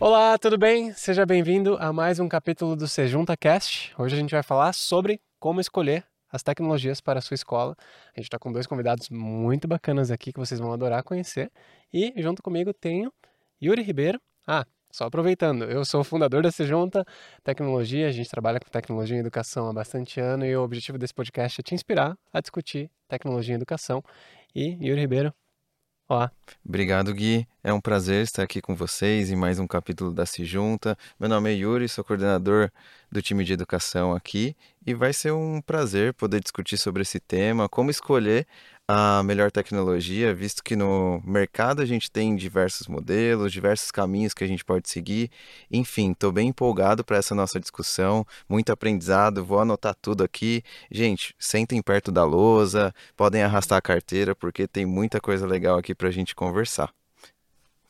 Olá, tudo bem? Seja bem-vindo a mais um capítulo do Sejunta Cast. Hoje a gente vai falar sobre como escolher as tecnologias para a sua escola. A gente está com dois convidados muito bacanas aqui que vocês vão adorar conhecer. E junto comigo tenho Yuri Ribeiro. Ah, só aproveitando, eu sou o fundador da Sejunta Tecnologia, a gente trabalha com tecnologia e educação há bastante ano e o objetivo desse podcast é te inspirar a discutir tecnologia e educação. E Yuri Ribeiro, Olá. Obrigado, Gui. É um prazer estar aqui com vocês em mais um capítulo da Se Junta. Meu nome é Yuri, sou coordenador do time de educação aqui e vai ser um prazer poder discutir sobre esse tema, como escolher a melhor tecnologia, visto que no mercado a gente tem diversos modelos, diversos caminhos que a gente pode seguir. Enfim, estou bem empolgado para essa nossa discussão, muito aprendizado, vou anotar tudo aqui. Gente, sentem perto da lousa, podem arrastar a carteira, porque tem muita coisa legal aqui para a gente conversar.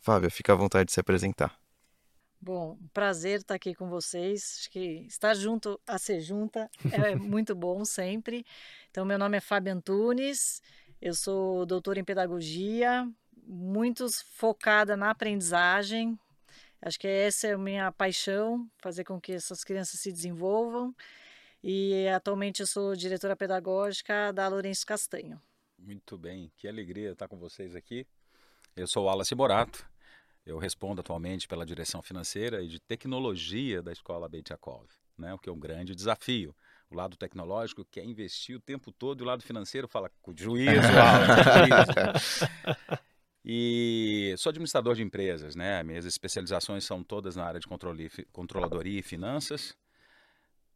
Fábio, fica à vontade de se apresentar. Bom, prazer estar aqui com vocês. Acho que estar junto a ser junta é muito bom sempre. Então, meu nome é Fábio Antunes, eu sou doutora em pedagogia, muito focada na aprendizagem. Acho que essa é a minha paixão, fazer com que essas crianças se desenvolvam. E atualmente eu sou diretora pedagógica da Lourenço Castanho. Muito bem, que alegria estar com vocês aqui. Eu sou Wallace Borato, eu respondo atualmente pela direção financeira e de tecnologia da Escola Beitakov, né, o que é um grande desafio o lado tecnológico quer investir o tempo todo e o lado financeiro fala com juízo, juízo. E sou administrador de empresas, né? Minhas especializações são todas na área de controle, controladoria e finanças.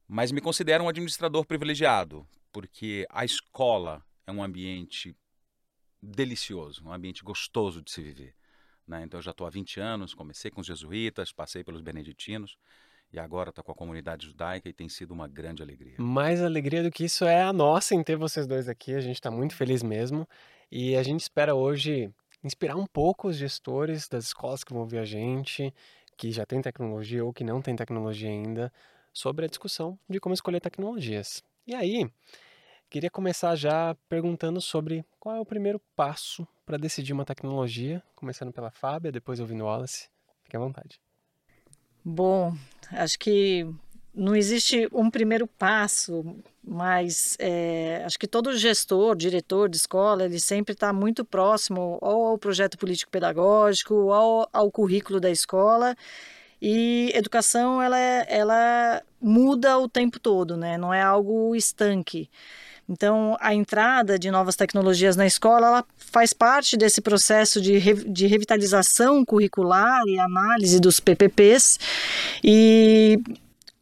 Mas me considero um administrador privilegiado, porque a escola é um ambiente delicioso, um ambiente gostoso de se viver. Né? Então, eu já estou há 20 anos, comecei com os jesuítas, passei pelos beneditinos e agora está com a comunidade judaica e tem sido uma grande alegria. Mais alegria do que isso é a nossa em ter vocês dois aqui. A gente está muito feliz mesmo e a gente espera hoje inspirar um pouco os gestores das escolas que vão ouvir a gente, que já tem tecnologia ou que não tem tecnologia ainda, sobre a discussão de como escolher tecnologias. E aí, queria começar já perguntando sobre qual é o primeiro passo para decidir uma tecnologia, começando pela Fábia, depois ouvindo o Wallace. Fique à vontade. Bom, acho que não existe um primeiro passo, mas é, acho que todo gestor, diretor de escola, ele sempre está muito próximo ou ao projeto político-pedagógico, ou ao, currículo da escola. E educação, ela, é, ela muda o tempo todo, né? Não é algo estanque. Então, a entrada de novas tecnologias na escola ela faz parte desse processo de, re, de revitalização curricular e análise dos PPPs. E,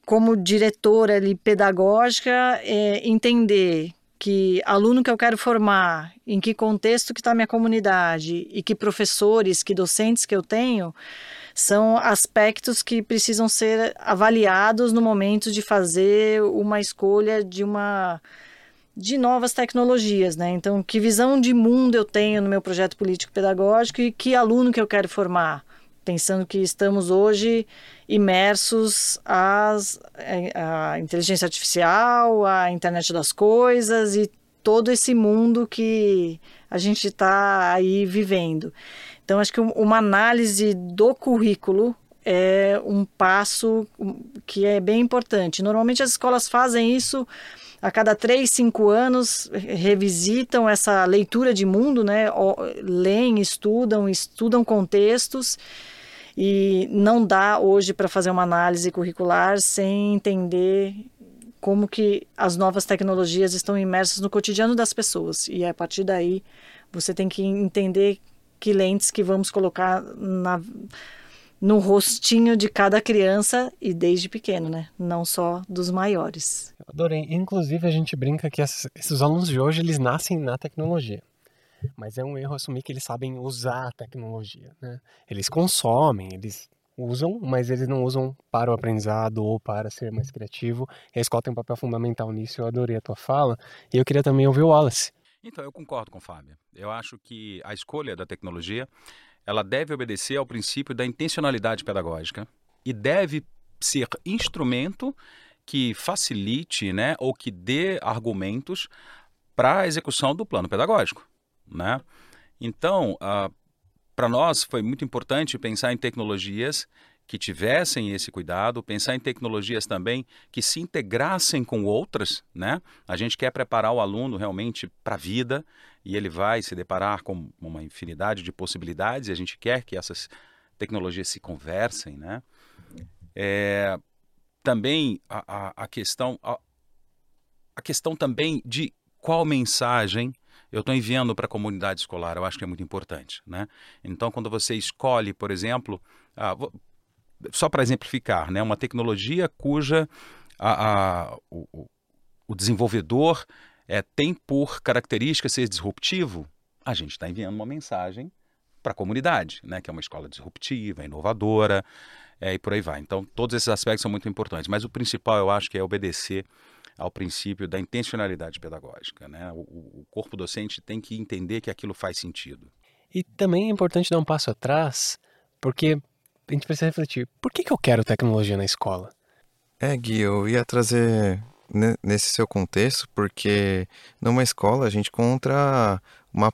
como diretora ali, pedagógica, é, entender que aluno que eu quero formar, em que contexto que está minha comunidade e que professores, que docentes que eu tenho, são aspectos que precisam ser avaliados no momento de fazer uma escolha de uma de novas tecnologias, né? Então, que visão de mundo eu tenho no meu projeto político pedagógico e que aluno que eu quero formar, pensando que estamos hoje imersos às, à inteligência artificial, à internet das coisas e todo esse mundo que a gente está aí vivendo. Então, acho que uma análise do currículo é um passo que é bem importante. Normalmente as escolas fazem isso a cada três, cinco anos revisitam essa leitura de mundo, né? leem, estudam, estudam contextos e não dá hoje para fazer uma análise curricular sem entender como que as novas tecnologias estão imersas no cotidiano das pessoas e a partir daí você tem que entender que lentes que vamos colocar na no rostinho de cada criança e desde pequeno, né? Não só dos maiores. Eu adorei. Inclusive, a gente brinca que esses alunos de hoje, eles nascem na tecnologia. Mas é um erro assumir que eles sabem usar a tecnologia, né? Eles consomem, eles usam, mas eles não usam para o aprendizado ou para ser mais criativo. E a escola tem um papel fundamental nisso. Eu adorei a tua fala. E eu queria também ouvir o Wallace. Então, eu concordo com o Fábio. Eu acho que a escolha da tecnologia ela deve obedecer ao princípio da intencionalidade pedagógica e deve ser instrumento que facilite, né, ou que dê argumentos para a execução do plano pedagógico. né? Então, para nós foi muito importante pensar em tecnologias que tivessem esse cuidado, pensar em tecnologias também que se integrassem com outras, né? A gente quer preparar o aluno realmente para a vida e ele vai se deparar com uma infinidade de possibilidades e a gente quer que essas tecnologias se conversem, né? É, também a, a, a questão a, a questão também de qual mensagem eu estou enviando para a comunidade escolar, eu acho que é muito importante. Né? Então, quando você escolhe, por exemplo, ah, vou, só para exemplificar, né, uma tecnologia cuja a, a, o, o, desenvolvedor é, tem por característica ser disruptivo, a gente está enviando uma mensagem para a comunidade, né, que é uma escola disruptiva, inovadora, é, e por aí vai. Então, todos esses aspectos são muito importantes, mas o principal eu acho que é obedecer ao princípio da intencionalidade pedagógica. Né? O, o corpo docente tem que entender que aquilo faz sentido. E também é importante dar um passo atrás, porque a gente precisa refletir: por que, que eu quero tecnologia na escola? É, Gui, eu ia trazer nesse seu contexto, porque numa escola a gente encontra uma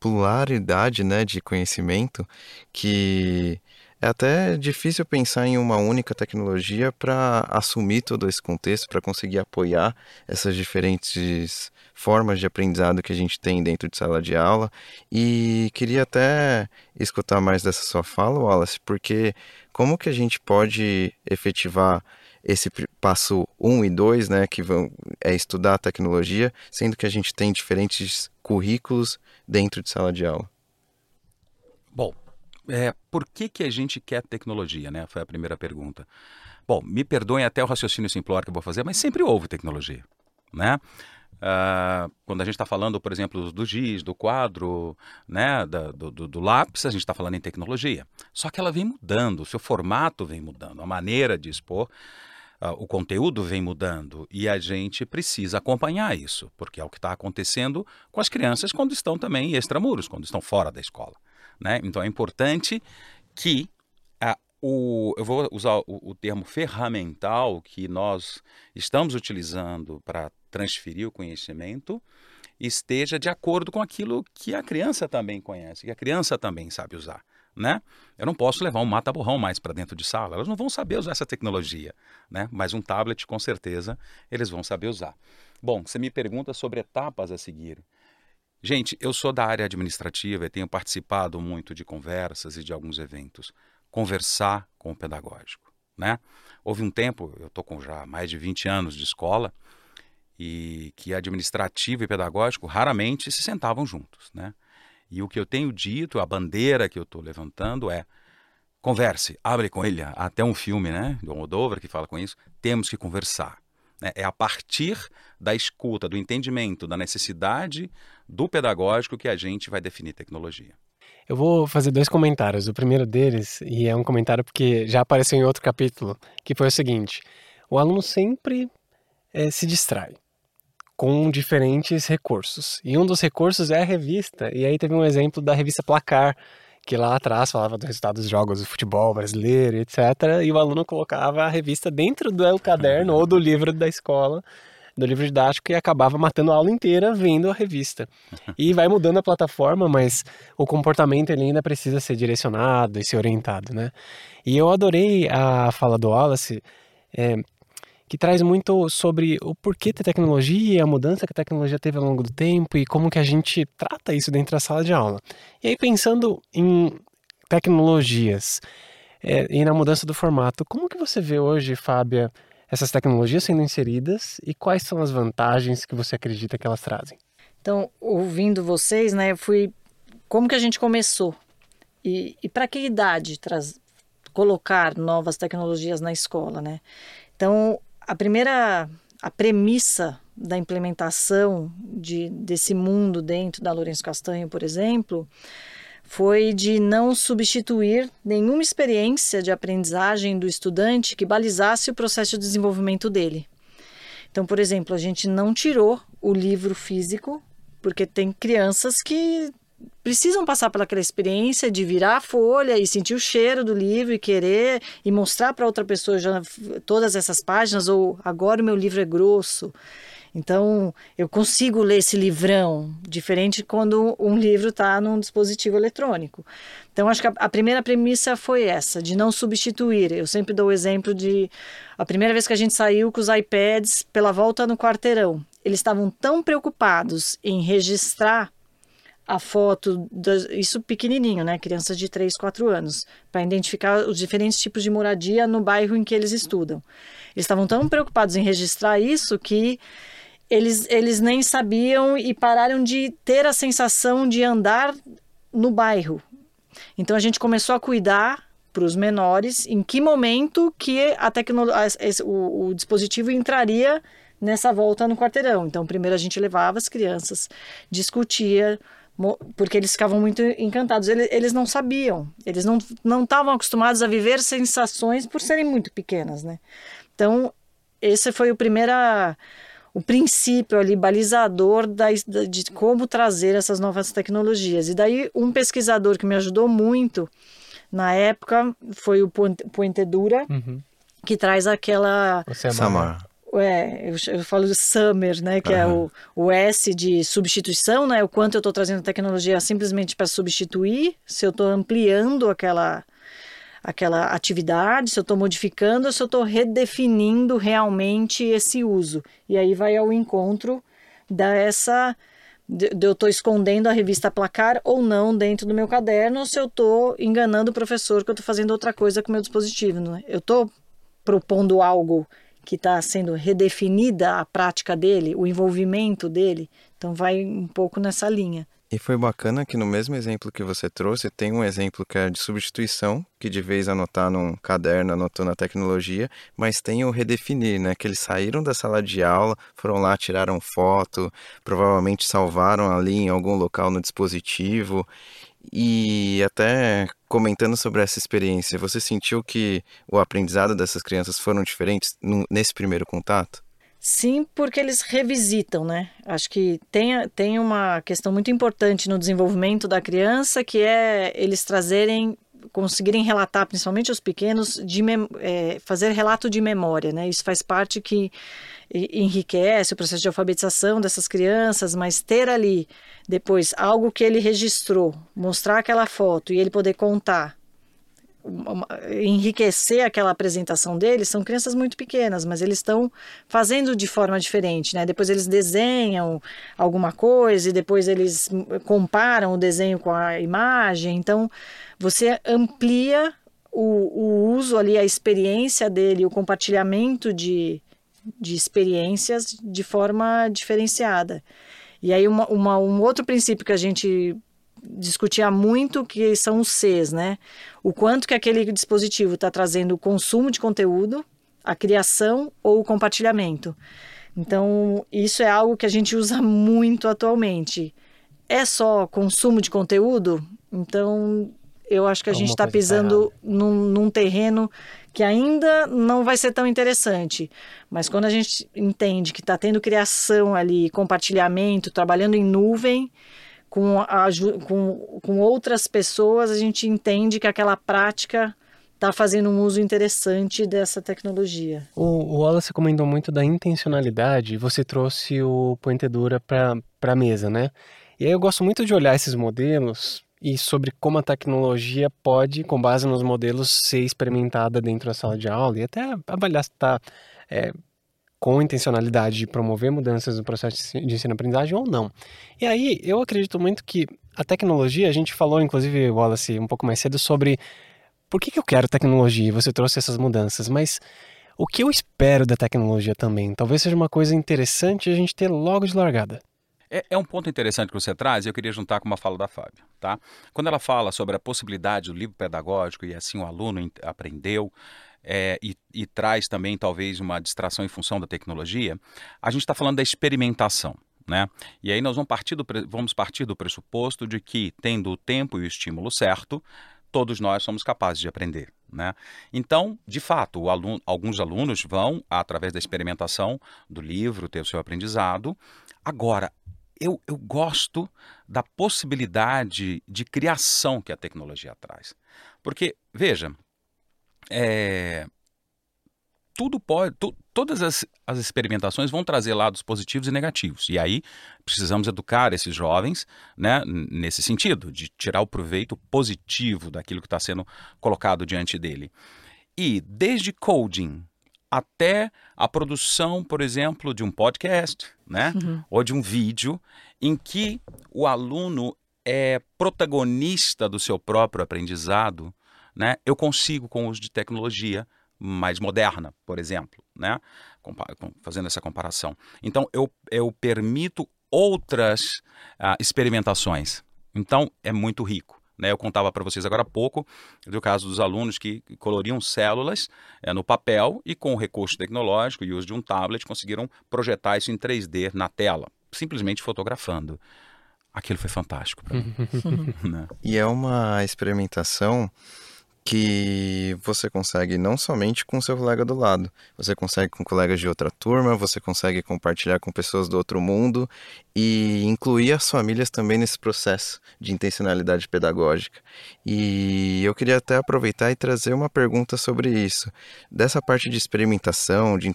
pluralidade né, de conhecimento que é até difícil pensar em uma única tecnologia para assumir todo esse contexto, para conseguir apoiar essas diferentes formas de aprendizado que a gente tem dentro de sala de aula. E queria até escutar mais dessa sua fala, Wallace, porque como que a gente pode efetivar esse passo 1 um e 2, né, que vão, é estudar a tecnologia, sendo que a gente tem diferentes currículos dentro de sala de aula? Bom, é, por que, que a gente quer tecnologia, né? Foi a primeira pergunta. Bom, me perdoem até o raciocínio simplório que eu vou fazer, mas sempre houve tecnologia, né? Uh, quando a gente está falando, por exemplo, do giz, do quadro, né, da, do, do, do, lápis, a gente está falando em tecnologia. Só que ela vem mudando, o seu formato vem mudando, a maneira de expor, uh, o conteúdo vem mudando e a gente precisa acompanhar isso, porque é o que está acontecendo com as crianças quando estão também extramuros, quando estão fora da escola. Né? Então é importante que a, o, eu vou usar o, o termo ferramental que nós estamos utilizando para transferir o conhecimento esteja de acordo com aquilo que a criança também conhece, que a criança também sabe usar. Né? Eu não posso levar um mata-borrão mais para dentro de sala, elas não vão saber usar essa tecnologia, né? mas um tablet com certeza eles vão saber usar. Bom, você me pergunta sobre etapas a seguir. Gente, eu sou da área administrativa e tenho participado muito de conversas e de alguns eventos. Conversar com o pedagógico, né? Houve um tempo, eu estou com já mais de 20 anos de escola, e que administrativo e pedagógico raramente se sentavam juntos, né? E o que eu tenho dito, a bandeira que eu estou levantando é converse, abre com ele, até um filme, né, do Almodóvar que fala com isso, temos que conversar. Né? É a partir da escuta, do entendimento, da necessidade do pedagógico que a gente vai definir tecnologia. Eu vou fazer dois comentários. O primeiro deles, e é um comentário porque já apareceu em outro capítulo, que foi o seguinte: o aluno sempre é, se distrai com diferentes recursos. E um dos recursos é a revista. E aí teve um exemplo da revista Placar, que lá atrás falava do resultado dos jogos do futebol brasileiro, etc. E o aluno colocava a revista dentro do caderno ou do livro da escola, do livro didático, e acabava matando a aula inteira vendo a revista. E vai mudando a plataforma, mas o comportamento ele ainda precisa ser direcionado e ser orientado, né? E eu adorei a fala do Wallace, é, que traz muito sobre o porquê da tecnologia, a mudança que a tecnologia teve ao longo do tempo e como que a gente trata isso dentro da sala de aula. E aí pensando em tecnologias é, e na mudança do formato, como que você vê hoje, Fábia, essas tecnologias sendo inseridas e quais são as vantagens que você acredita que elas trazem? Então, ouvindo vocês, né, eu fui como que a gente começou e, e para que idade traz, colocar novas tecnologias na escola, né? Então, a primeira a premissa da implementação de, desse mundo dentro da Lourenço Castanho, por exemplo, foi de não substituir nenhuma experiência de aprendizagem do estudante que balizasse o processo de desenvolvimento dele. Então, por exemplo, a gente não tirou o livro físico, porque tem crianças que precisam passar pelaquela experiência de virar a folha e sentir o cheiro do livro e querer e mostrar para outra pessoa já todas essas páginas ou agora o meu livro é grosso. Então, eu consigo ler esse livrão, diferente quando um livro está num dispositivo eletrônico. Então, acho que a, a, primeira premissa foi essa, de não substituir. Eu sempre dou o exemplo de a primeira vez que a gente saiu com os iPads pela volta no quarteirão. Eles estavam tão preocupados em registrar a foto, das, isso pequenininho, né? Crianças de 3, 4 anos, para identificar os diferentes tipos de moradia no bairro em que eles estudam. Eles estavam tão preocupados em registrar isso que eles, eles nem sabiam e pararam de ter a sensação de andar no bairro. Então a gente começou a cuidar para os menores em que momento que a tecnologia, o, o dispositivo entraria nessa volta no quarteirão. Então primeiro a gente levava as crianças, discutia porque eles ficavam muito encantados. Eles, eles não sabiam, eles não não estavam acostumados a viver sensações por serem muito pequenas, né? Então esse foi o primeira o princípio ali balizador da, de como trazer essas novas tecnologias. E daí um pesquisador que me ajudou muito na época foi o Puentedura, uhum. que traz aquela Samar. É, eu, eu falo de Summer, né, que uhum. é o, o S de substituição, né, o quanto eu estou trazendo tecnologia simplesmente para substituir, se eu estou ampliando aquela, aquela atividade, se eu estou modificando, se eu estou redefinindo realmente esse uso. E aí vai ao encontro dessa de, de eu estou escondendo a revista Placar ou não dentro do meu caderno, ou se eu estou enganando o professor que eu estou fazendo outra coisa com o meu dispositivo. Né? Eu estou propondo algo que está sendo redefinida a prática dele, o envolvimento dele. Então vai um pouco nessa linha. E foi bacana que no mesmo exemplo que você trouxe, tem um exemplo que é de substituição, que de vez anotar num caderno, anotou na tecnologia, mas tem o redefinir, né? Que eles saíram da sala de aula, foram lá, tiraram foto, provavelmente salvaram ali em algum local no dispositivo. E até comentando sobre essa experiência, você sentiu que o aprendizado dessas crianças foram diferentes nesse primeiro contato? Sim, porque eles revisitam, né? Acho que tem, tem uma questão muito importante no desenvolvimento da criança, que é eles trazerem, conseguirem relatar, principalmente os pequenos, de é, fazer relato de memória, né? Isso faz parte que enriquece o processo de alfabetização dessas crianças, mas ter ali depois algo que ele registrou, mostrar aquela foto e ele poder contar enriquecer aquela apresentação deles são crianças muito pequenas, mas eles estão fazendo de forma diferente, né? Depois eles desenham alguma coisa e depois eles comparam o desenho com a imagem. Então você amplia o, o uso ali, a experiência dele, o compartilhamento de, de experiências de forma diferenciada. E aí uma, uma, um outro princípio que a gente discutia muito que são os Cs, né? O quanto que aquele dispositivo está trazendo o consumo de conteúdo, a criação ou o compartilhamento. Então, isso é algo que a gente usa muito atualmente. É só consumo de conteúdo? Então, eu acho que a gente está tá pisando num, num terreno que ainda não vai ser tão interessante. Mas quando a gente entende que está tendo criação ali, compartilhamento, trabalhando em nuvem, com, a, com, com outras pessoas, a gente entende que aquela prática está fazendo um uso interessante dessa tecnologia. O, o Wallace comentou muito da intencionalidade você trouxe o Poentedura para a mesa, né? E aí eu gosto muito de olhar esses modelos e sobre como a tecnologia pode, com base nos modelos, ser experimentada dentro da sala de aula e até avaliar se está é, com intencionalidade de promover mudanças no processo de ensino-aprendizagem ou não. E aí, eu acredito muito que a tecnologia, a gente falou, inclusive, Wallace, um pouco mais cedo, sobre por que, que eu quero tecnologia, você trouxe essas mudanças, mas o que eu espero da tecnologia também? Talvez seja uma coisa interessante a gente ter logo de largada. É, é, um ponto interessante que você traz e eu queria juntar com uma fala da Fábio. Tá? Quando ela fala sobre a possibilidade do livro pedagógico e assim o aluno aprendeu, é, e, e, traz também talvez uma distração em função da tecnologia, a gente está falando da experimentação. Né? E aí nós vamos partir, do, vamos partir do pressuposto de que, tendo o tempo e o estímulo certo, todos nós somos capazes de aprender. Né? Então, de fato, aluno, alguns alunos vão, através da experimentação do livro, ter o seu aprendizado. Agora, eu, eu gosto da possibilidade de criação que a tecnologia traz. Porque, veja, é, tudo pode, tu, todas as, as experimentações vão trazer lados positivos e negativos. E aí precisamos educar esses jovens né, nesse sentido, de tirar o proveito positivo daquilo que está sendo colocado diante dele. E desde coding até a produção, por exemplo, de um podcast, né? Uhum. Ou de um vídeo em que o aluno é protagonista do seu próprio aprendizado, né? Eu consigo com o uso de tecnologia mais moderna, por exemplo, né? Fazendo essa comparação. Então eu, eu permito outras uh, experimentações. Então é muito rico. Né? Eu contava para vocês agora há pouco do caso dos alunos que coloriam células é, no papel e com o recurso tecnológico e uso de um tablet conseguiram projetar isso em 3D na tela, simplesmente fotografando. Aquilo foi fantástico para mim. né? E é uma experimentação que você consegue não somente com seu colega do lado, você consegue com colegas de outra turma, você consegue compartilhar com pessoas do outro mundo e incluir as famílias também nesse processo de intencionalidade pedagógica. E eu queria até aproveitar e trazer uma pergunta sobre isso. Dessa parte de experimentação, de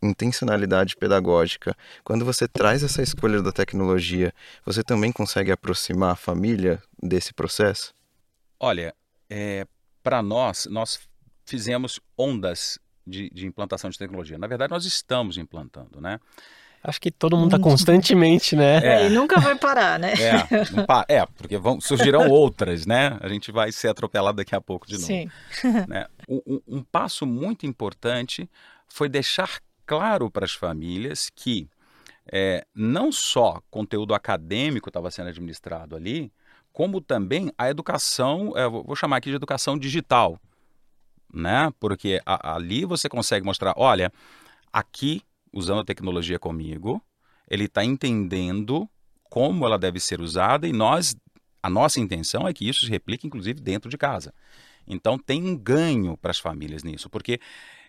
intencionalidade pedagógica, quando você traz essa escolha da tecnologia, você também consegue aproximar a família desse processo? Olha, é, para nós, nós fizemos ondas de, de, implantação de tecnologia. Na verdade, nós estamos implantando, né? Acho que todo mundo está constantemente, né? É. E nunca vai parar, né? É, é porque vão, surgirão outras, né? A gente vai ser atropelado daqui a pouco de novo. Sim. Né? Um, um passo muito importante foi deixar claro para as famílias que é, não só conteúdo acadêmico estava sendo administrado ali, como também a educação, é, vou chamar aqui de educação digital, né? Porque a, ali você consegue mostrar, olha, aqui usando a tecnologia comigo, ele está entendendo como ela deve ser usada e nós, a nossa intenção é que isso se replique inclusive dentro de casa. Então tem um ganho para as famílias nisso, porque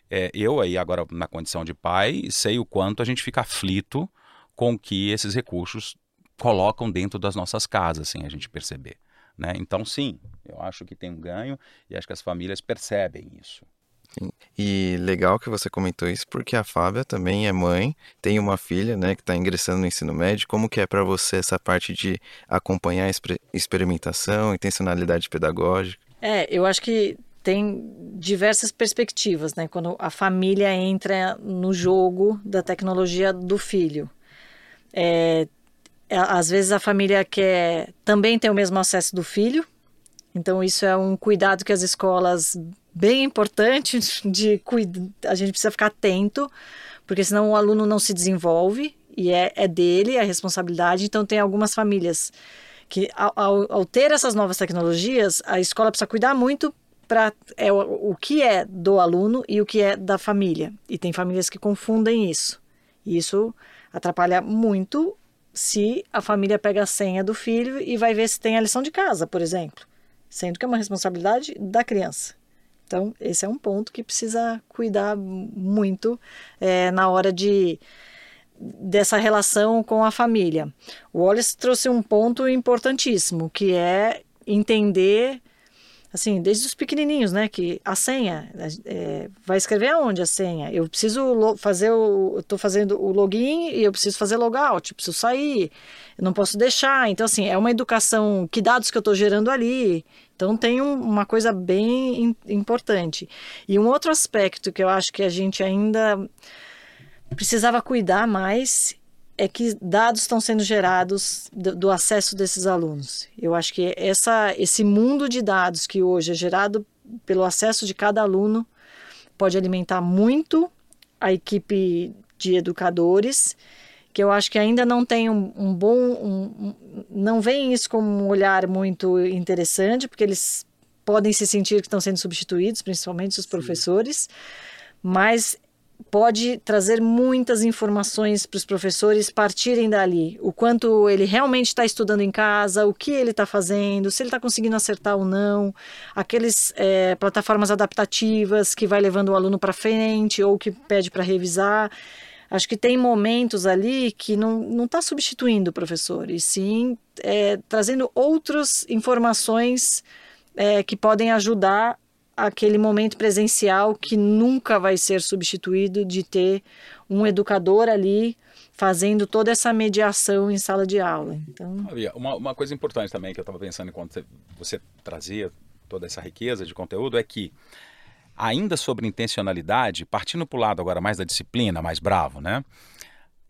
é, eu aí agora na condição de pai sei o quanto a gente fica aflito com que esses recursos colocam dentro das nossas casas, sem a gente perceber. Né? Então, sim, eu acho que tem um ganho e acho que as famílias percebem isso. Sim. E legal que você comentou isso, porque a Fábia também é mãe, tem uma filha, né, que está ingressando no ensino médio. Como que é para você essa parte de acompanhar a experimentação, intencionalidade pedagógica? É, eu acho que tem diversas perspectivas, né? Quando a família entra no jogo da tecnologia do filho. É, é, às vezes a família quer também ter o mesmo acesso do filho, então isso é um cuidado que as escolas bem importante de cuidar, a gente precisa ficar atento, porque senão o aluno não se desenvolve e é, é dele a responsabilidade. Então tem algumas famílias que ao, ao, ao ter essas novas tecnologias, a escola precisa cuidar muito para é o, o que é do aluno e o que é da família. E tem famílias que confundem isso. E isso atrapalha muito se a família pega a senha do filho e vai ver se tem a lição de casa, por exemplo, sendo que é uma responsabilidade da criança. Então, esse é um ponto que precisa cuidar muito é, na hora de dessa relação com a família. O Wallace trouxe um ponto importantíssimo, que é entender assim, desde os pequenininhos, né, que a senha, é, vai escrever aonde a senha? Eu preciso fazer o, eu tô fazendo o login e eu preciso fazer logout, preciso sair, eu não posso deixar. Então, assim, é uma educação, que dados que eu estou gerando ali? Então, tem um, uma coisa bem importante. E um outro aspecto que eu acho que a gente ainda precisava cuidar mais é que dados estão sendo gerados do, do, acesso desses alunos. Eu acho que essa, esse mundo de dados que hoje é gerado pelo acesso de cada aluno pode alimentar muito a equipe de educadores, que eu acho que ainda não tem um, um bom, um, um, não veem isso como um olhar muito interessante, porque eles podem se sentir que estão sendo substituídos, principalmente os professores, mas pode trazer muitas informações para os professores partirem dali. O quanto ele realmente está estudando em casa, o que ele está fazendo, se ele está conseguindo acertar ou não, aqueles é, plataformas adaptativas que vai levando o aluno para frente ou que pede para revisar. Acho que tem momentos ali que não está substituindo o professor, e sim é, trazendo outras informações é, que podem ajudar aquele momento presencial que nunca vai ser substituído de ter um educador ali fazendo toda essa mediação em sala de aula. Então, uma, uma coisa importante também que eu estava pensando enquanto você trazia toda essa riqueza de conteúdo é que ainda sobre intencionalidade, partindo para o lado agora mais da disciplina, mais bravo, né?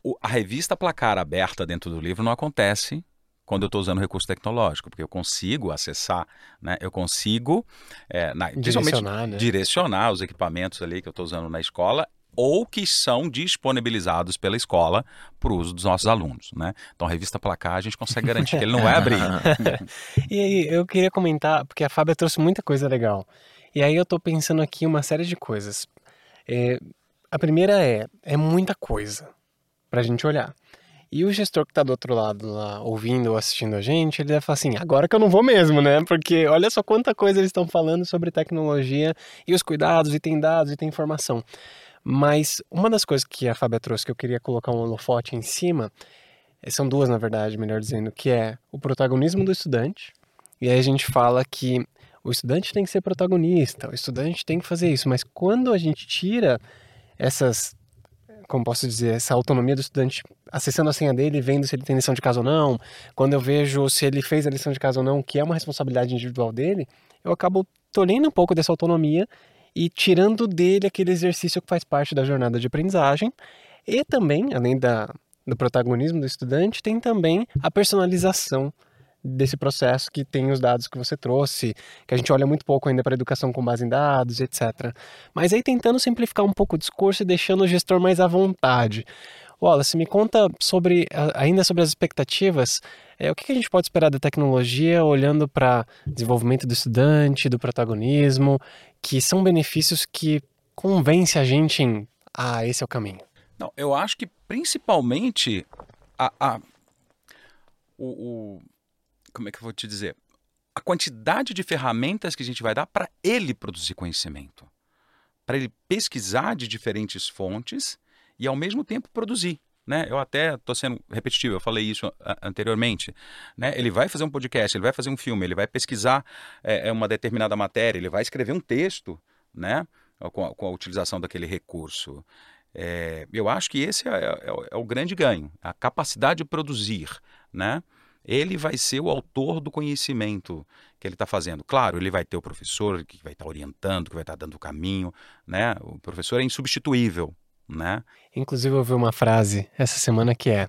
O, a revista placar aberta dentro do livro não acontece quando eu estou usando recurso tecnológico, porque eu consigo acessar, né? Eu consigo é, na, direcionar, né? direcionar os equipamentos ali que eu estou usando na escola ou que são disponibilizados pela escola para o uso dos nossos alunos, né? Então, a revista Placar, a gente consegue garantir que ele não vai abrir. e aí, eu queria comentar, porque a Fábia trouxe muita coisa legal. E aí eu estou pensando aqui uma série de coisas. É, a primeira é, é muita coisa para a gente olhar. E o gestor que está do outro lado lá, ouvindo ou assistindo a gente, ele deve falar assim, agora que eu não vou mesmo, né? Porque olha só quanta coisa eles estão falando sobre tecnologia e os cuidados, e tem dados, e tem informação. Mas uma das coisas que a Fábia trouxe que eu queria colocar um holofote em cima, eh, são duas na verdade, melhor dizendo, que é o protagonismo do estudante. E aí a gente fala que o estudante tem que ser protagonista, o estudante tem que fazer isso, mas quando a gente tira essas, como posso dizer, essa autonomia do estudante acessando a senha dele, vendo se ele tem lição de casa ou não, quando eu vejo se ele fez a lição de casa ou não, que é uma responsabilidade individual dele, eu acabo tolhendo um pouco dessa autonomia e tirando dele aquele exercício que faz parte da jornada de aprendizagem. E também, além da, do protagonismo do estudante, tem também a personalização desse processo que tem os dados que você trouxe, que a gente olha muito pouco ainda para educação com base em dados, etc. Mas aí tentando simplificar um pouco o discurso e deixando o gestor mais à vontade. Wallace, me conta sobre ainda sobre as expectativas. É, o que a gente pode esperar da tecnologia olhando para desenvolvimento do estudante, do protagonismo, que são benefícios que convence a gente em ah, esse é o caminho? Não, eu acho que principalmente a, a o, o, como é que eu vou te dizer? A quantidade de ferramentas que a gente vai dar para ele produzir conhecimento, para ele pesquisar de diferentes fontes e ao mesmo tempo produzir. Né? Eu até estou sendo repetitivo, eu falei isso anteriormente. Né? Ele vai fazer um podcast, ele vai fazer um filme, ele vai pesquisar é, é, uma determinada matéria, ele vai escrever um texto né? com, a, com a utilização daquele recurso. É, eu acho que esse é, é, é, o grande ganho, a capacidade de produzir. Né? Ele vai ser o autor do conhecimento que ele está fazendo. Claro, ele vai ter o professor que vai estar tá orientando, que vai estar tá dando o caminho. Né? O professor é insubstituível né? Inclusive eu vi uma frase essa semana que é: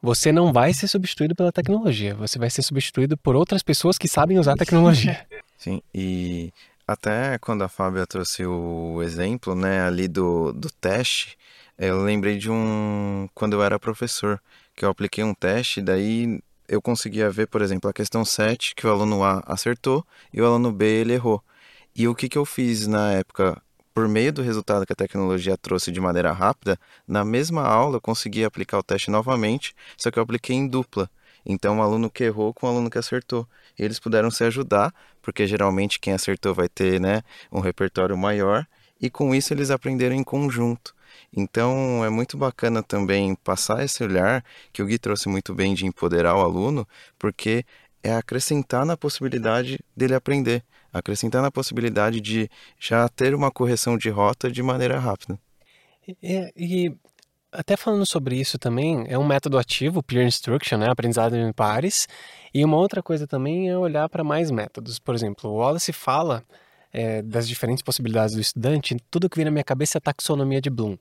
você não vai ser substituído pela tecnologia, você vai ser substituído por outras pessoas que sabem usar a tecnologia. Sim, e até quando a Fábia trouxe o exemplo, né, ali do, do teste, eu lembrei de um quando eu era professor, que eu apliquei um teste, daí eu conseguia ver, por exemplo, a questão 7 que o aluno A acertou e o aluno B ele errou. E o que, que eu fiz na época? por meio do resultado que a tecnologia trouxe de maneira rápida, na mesma aula eu consegui aplicar o teste novamente, só que eu apliquei em dupla. Então, o aluno que errou com o aluno que acertou. E eles puderam se ajudar, porque geralmente quem acertou vai ter né, um repertório maior, e com isso eles aprenderam em conjunto. Então, é muito bacana também passar esse olhar que o Gui trouxe muito bem de empoderar o aluno, porque é acrescentar na possibilidade dele aprender acrescentando a possibilidade de já ter uma correção de rota de maneira rápida. E, e até falando sobre isso também, é um método ativo, peer instruction, né, aprendizado em pares, e uma outra coisa também é olhar para mais métodos. Por exemplo, o Wallace fala é, das diferentes possibilidades do estudante, tudo que vem na minha cabeça é a taxonomia de Bloom.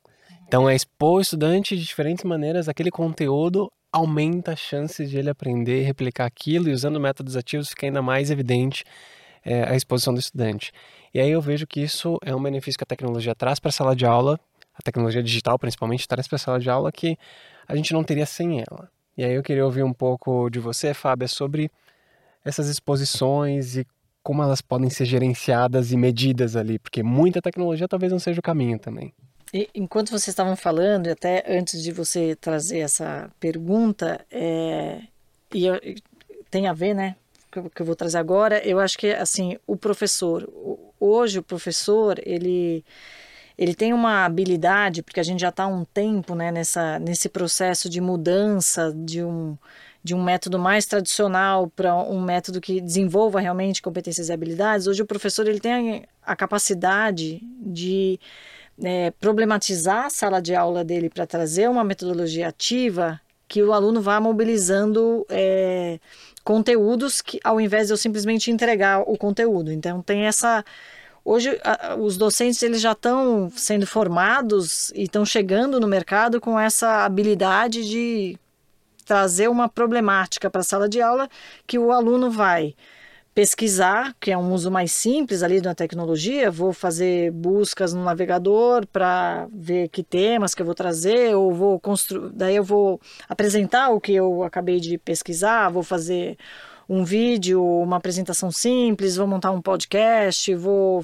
Então, é expor o estudante de diferentes maneiras, aquele conteúdo aumenta as chances de ele aprender, replicar aquilo, e usando métodos ativos fica ainda mais evidente é, a exposição do estudante. E aí eu vejo que isso é um benefício que a tecnologia traz para a sala de aula, a tecnologia digital principalmente traz para a sala de aula que a gente não teria sem ela. E aí eu queria ouvir um pouco de você, Fábia, sobre essas exposições e como elas podem ser gerenciadas e medidas ali, porque muita tecnologia talvez não seja o caminho também. E, enquanto vocês estavam falando, e até antes de você trazer essa pergunta, é, e eu, tem a ver, né, que eu vou trazer agora, eu acho que assim o professor, hoje o professor ele ele tem uma habilidade porque a gente já está há um tempo né, nessa nesse processo de mudança de um de um método mais tradicional para um método que desenvolva realmente competências e habilidades, hoje o professor ele tem a capacidade de é, problematizar a sala de aula dele para trazer uma metodologia ativa que o aluno vá mobilizando é, conteúdos que, ao invés de eu simplesmente entregar o conteúdo. Então tem essa Hoje, os docentes eles já estão sendo formados e estão chegando no mercado com essa habilidade de trazer uma problemática para a sala de aula que o aluno vai pesquisar, que é um uso mais simples ali da tecnologia, vou fazer buscas no navegador para ver que temas que eu vou trazer, ou vou construir, daí eu vou apresentar o que eu acabei de pesquisar, vou fazer um vídeo, uma apresentação simples, vou montar um podcast, vou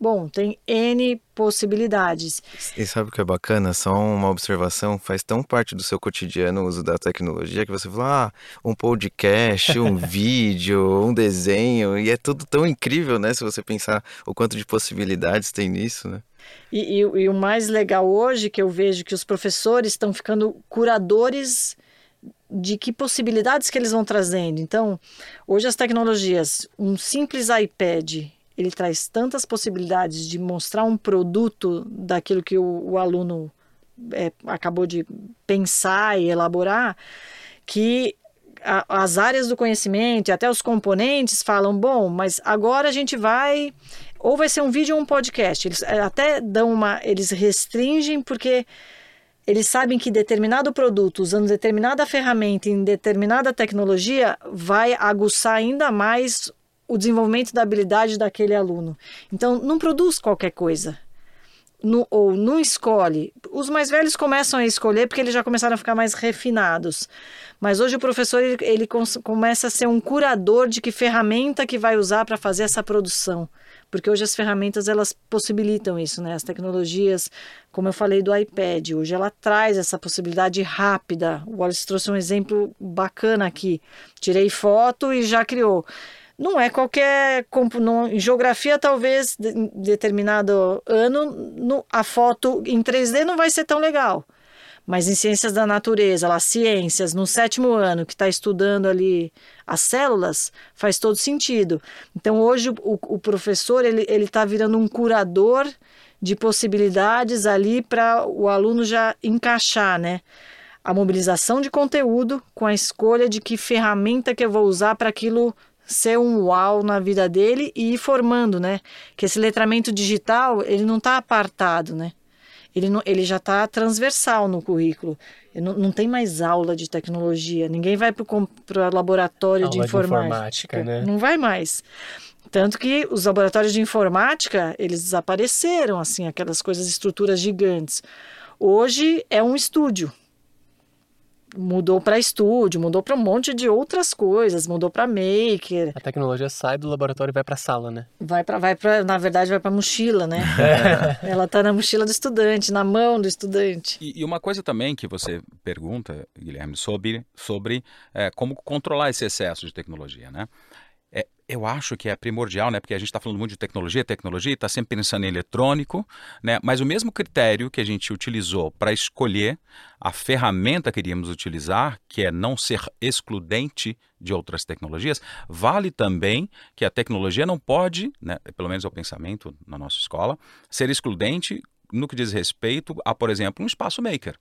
Bom, tem N possibilidades. E sabe o que é bacana? Só uma observação, faz tão parte do seu cotidiano o uso da tecnologia que você fala, ah, um podcast, um vídeo, um desenho, e é tudo tão incrível, né? Se você pensar o quanto de possibilidades tem nisso, né? E, e, e o mais legal hoje que eu vejo que os professores estão ficando curadores de que possibilidades que eles vão trazendo. Então, hoje as tecnologias, um simples iPad ele traz tantas possibilidades de mostrar um produto daquilo que o, o aluno é, acabou de pensar e elaborar, que a, as áreas do conhecimento e até os componentes falam, bom, mas agora a gente vai ou vai ser um vídeo ou um podcast. Eles é, até dão uma, eles restringem porque eles sabem que determinado produto, usando determinada ferramenta em determinada tecnologia, vai aguçar ainda mais o desenvolvimento da habilidade daquele aluno. Então, não produz qualquer coisa. No, ou não escolhe. Os mais velhos começam a escolher porque eles já começaram a ficar mais refinados. Mas hoje o professor ele, ele começa a ser um curador de que ferramenta que vai usar para fazer essa produção. Porque hoje as ferramentas elas possibilitam isso, né? As tecnologias, como eu falei do iPad, hoje ela traz essa possibilidade rápida. O Wallace trouxe um exemplo bacana aqui. Tirei foto e já criou não é qualquer. Em geografia, talvez, em determinado ano, no, a foto em 3D não vai ser tão legal. Mas em ciências da natureza, lá, ciências, no sétimo ano, que está estudando ali as células, faz todo sentido. Então, hoje, o, o professor ele está virando um curador de possibilidades ali para o aluno já encaixar, né? A mobilização de conteúdo com a escolha de que ferramenta que eu vou usar para aquilo ser um uau na vida dele e ir formando, né? Que esse letramento digital, ele não está apartado, né? Ele, não, ele já está transversal no currículo. Não, não, tem mais aula de tecnologia. Ninguém vai para o laboratório aula de informática. De informática né? Não vai mais. Tanto que os laboratórios de informática, eles desapareceram, assim, aquelas coisas, estruturas gigantes. Hoje é um estúdio mudou para estúdio, mudou para um monte de outras coisas, mudou para maker. A tecnologia sai do laboratório e vai para a sala, né? Vai para vai para, na verdade vai para mochila, né? É. Ela está na mochila do estudante, na mão do estudante. E, e, uma coisa também que você pergunta, Guilherme, sobre sobre é, como controlar esse excesso de tecnologia, né? Eu acho que é primordial, né? Porque a gente está falando muito de tecnologia, tecnologia, está sempre pensando em eletrônico, né? Mas o mesmo critério que a gente utilizou para escolher a ferramenta que iríamos utilizar, que é não ser excludente de outras tecnologias, vale também que a tecnologia não pode, né, pelo menos é o pensamento na nossa escola, ser excludente no que diz respeito a, por exemplo, um espaço maker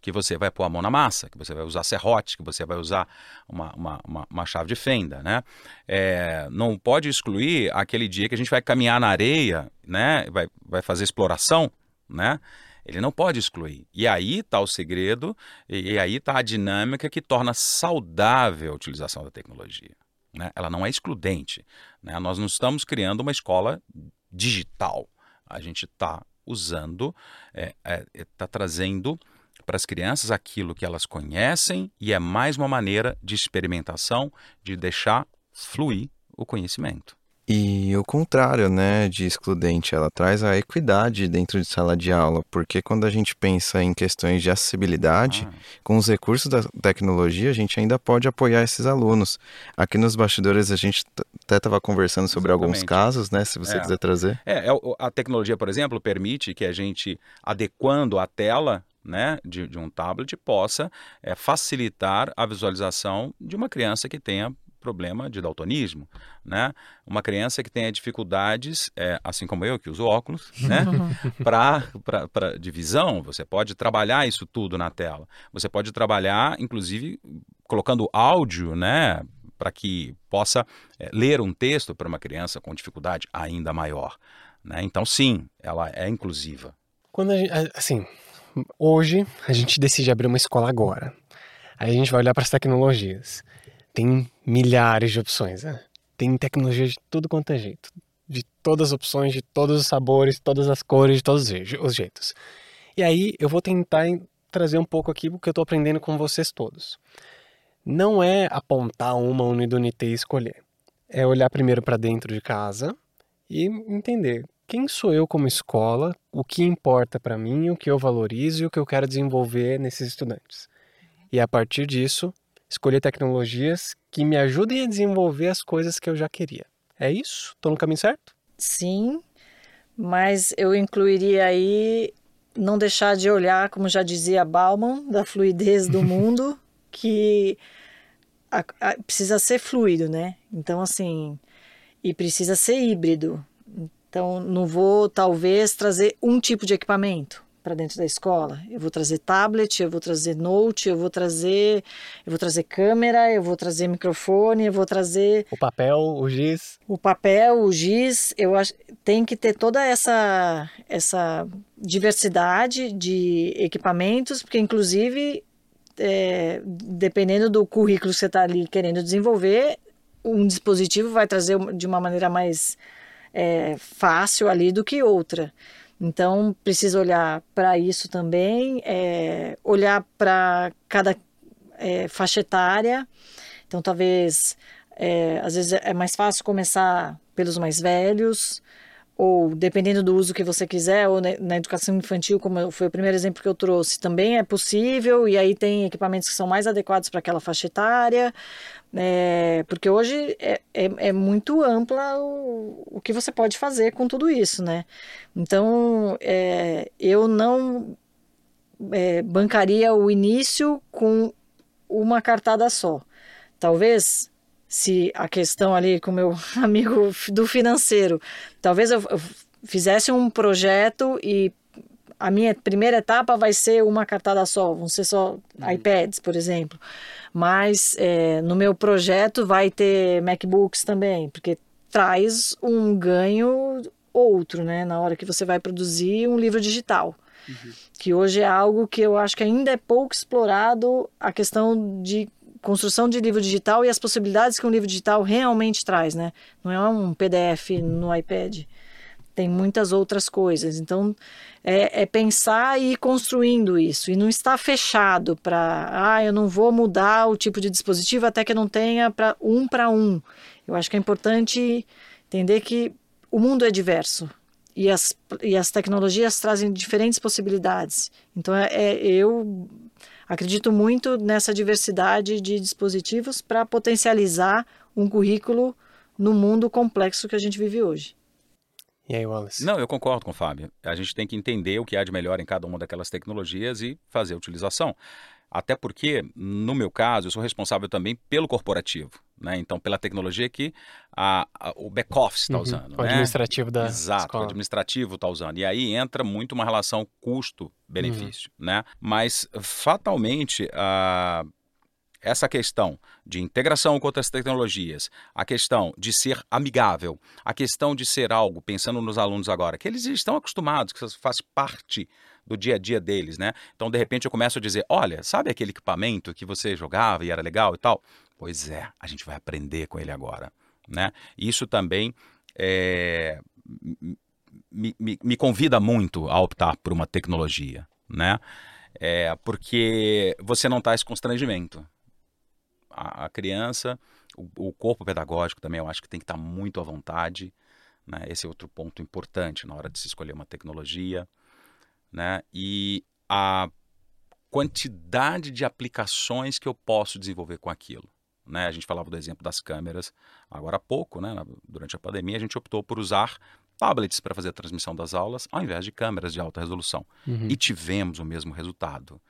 que você vai pôr a mão na massa, que você vai usar serrote, que você vai usar uma, uma, uma, uma chave de fenda, né? É, não pode excluir aquele dia que a gente vai caminhar na areia, né? Vai, vai fazer exploração, né? Ele não pode excluir. E aí está o segredo, e, aí está a dinâmica que torna saudável a utilização da tecnologia. Né? Ela não é excludente. Né? Nós não estamos criando uma escola digital. A gente está usando, está é, é, tá trazendo para as crianças aquilo que elas conhecem e é mais uma maneira de experimentação, de deixar fluir o conhecimento. E o contrário, né, de excludente, ela traz a equidade dentro de sala de aula, porque quando a gente pensa em questões de acessibilidade, ah. com os recursos da tecnologia, a gente ainda pode apoiar esses alunos. Aqui nos bastidores a gente até estava conversando sobre Exatamente. alguns casos, né, se você é. quiser trazer. É, é a tecnologia, por exemplo, permite que a gente, adequando a tela, né, de, de um tablet possa é, facilitar a visualização de uma criança que tenha problema de daltonismo, né? Uma criança que tenha dificuldades, é, assim como eu, que uso óculos, né? Para de visão, você pode trabalhar isso tudo na tela. Você pode trabalhar, inclusive, colocando áudio, né? Para que possa é, ler um texto para uma criança com dificuldade ainda maior. Né? Então, sim, ela é inclusiva. Quando a gente, assim, hoje a gente decide abrir uma escola agora. Aí a gente vai olhar para as tecnologias tem milhares de opções. Né? Tem tecnologia de tudo quanto é jeito. De todas as opções, de todos os sabores, todas as cores, de todos os jeitos. E aí eu vou tentar trazer um pouco aqui o que eu estou aprendendo com vocês todos. Não é apontar uma unidunité e escolher. É olhar primeiro para dentro de casa e entender quem sou eu como escola, o que importa para mim, o que eu valorizo e o que eu quero desenvolver nesses estudantes. E a partir disso, escolher tecnologias que me ajudem a desenvolver as coisas que eu já queria. É isso? Estou no caminho certo? Sim, mas eu incluiria aí não deixar de olhar, como já dizia Bauman, da fluidez do mundo, que a, a, precisa ser fluido, né? Então, assim, e precisa ser híbrido. Então, não vou talvez trazer um tipo de equipamento para dentro da escola. Eu vou trazer tablet, eu vou trazer note, eu vou trazer, eu vou trazer câmera, eu vou trazer microfone, eu vou trazer o papel, o giz. O papel, o giz, eu acho tem que ter toda essa essa diversidade de equipamentos, porque inclusive é, dependendo do currículo que você está ali querendo desenvolver, um dispositivo vai trazer de uma maneira mais é, fácil ali do que outra. Então, precisa olhar para isso também, é, olhar para cada é, faixa etária. Então, talvez, é, às vezes é mais fácil começar pelos mais velhos, ou dependendo do uso que você quiser, ou na educação infantil, como foi o primeiro exemplo que eu trouxe, também é possível, e aí tem equipamentos que são mais adequados para aquela faixa etária, é, porque hoje é, é, é, muito ampla o, o que você pode fazer com tudo isso, né? Então, é, eu não é, bancaria o início com uma cartada só. Talvez se a questão ali com meu amigo do financeiro, talvez eu, eu fizesse um projeto e a minha primeira etapa vai ser uma cartada só, vão ser só uhum. iPads, por exemplo. Mas é, no meu projeto vai ter MacBooks também, porque traz um ganho outro, né? Na hora que você vai produzir um livro digital. Uhum. Que hoje é algo que eu acho que ainda é pouco explorado a questão de construção de livro digital e as possibilidades que um livro digital realmente traz, né? Não é um PDF no iPad. Tem muitas outras coisas. Então, é, é pensar e ir construindo isso. E não estar fechado para, ah, eu não vou mudar o tipo de dispositivo até que eu não tenha para um para um. Eu acho que é importante entender que o mundo é diverso. E as, e as tecnologias trazem diferentes possibilidades. Então, é, é eu acredito muito nessa diversidade de dispositivos para potencializar um currículo no mundo complexo que a gente vive hoje. E aí, Wallace? Não, eu concordo com o Fábio. A gente tem que entender o que há de melhor em cada uma daquelas tecnologias e fazer a utilização. Até porque, no meu caso, eu sou responsável também pelo corporativo, né? Então, pela tecnologia que a, a o back-office está uhum, usando. O né? administrativo da Exato, escola. o administrativo está usando. E aí entra muito uma relação custo-benefício, uhum. né? Mas, fatalmente, a essa questão de integração com outras tecnologias, a questão de ser amigável, a questão de ser algo, pensando nos alunos agora, que eles estão acostumados, que faz parte do dia a dia deles, né? Então, de repente, eu começo a dizer: olha, sabe aquele equipamento que você jogava e era legal e tal? Pois é, a gente vai aprender com ele agora, né? Isso também é, me, me, me convida muito a optar por uma tecnologia, né? É, porque você não está esse constrangimento a, a criança, o, o, corpo pedagógico também eu acho que tem que estar muito à vontade. Né? Esse é outro ponto importante na hora de se escolher uma tecnologia. Né? E a quantidade de aplicações que eu posso desenvolver com aquilo. Né? A gente falava do exemplo das câmeras agora há pouco, né? durante a pandemia, a gente optou por usar tablets para fazer a transmissão das aulas, ao invés de câmeras de alta resolução. Uhum. E tivemos o mesmo resultado.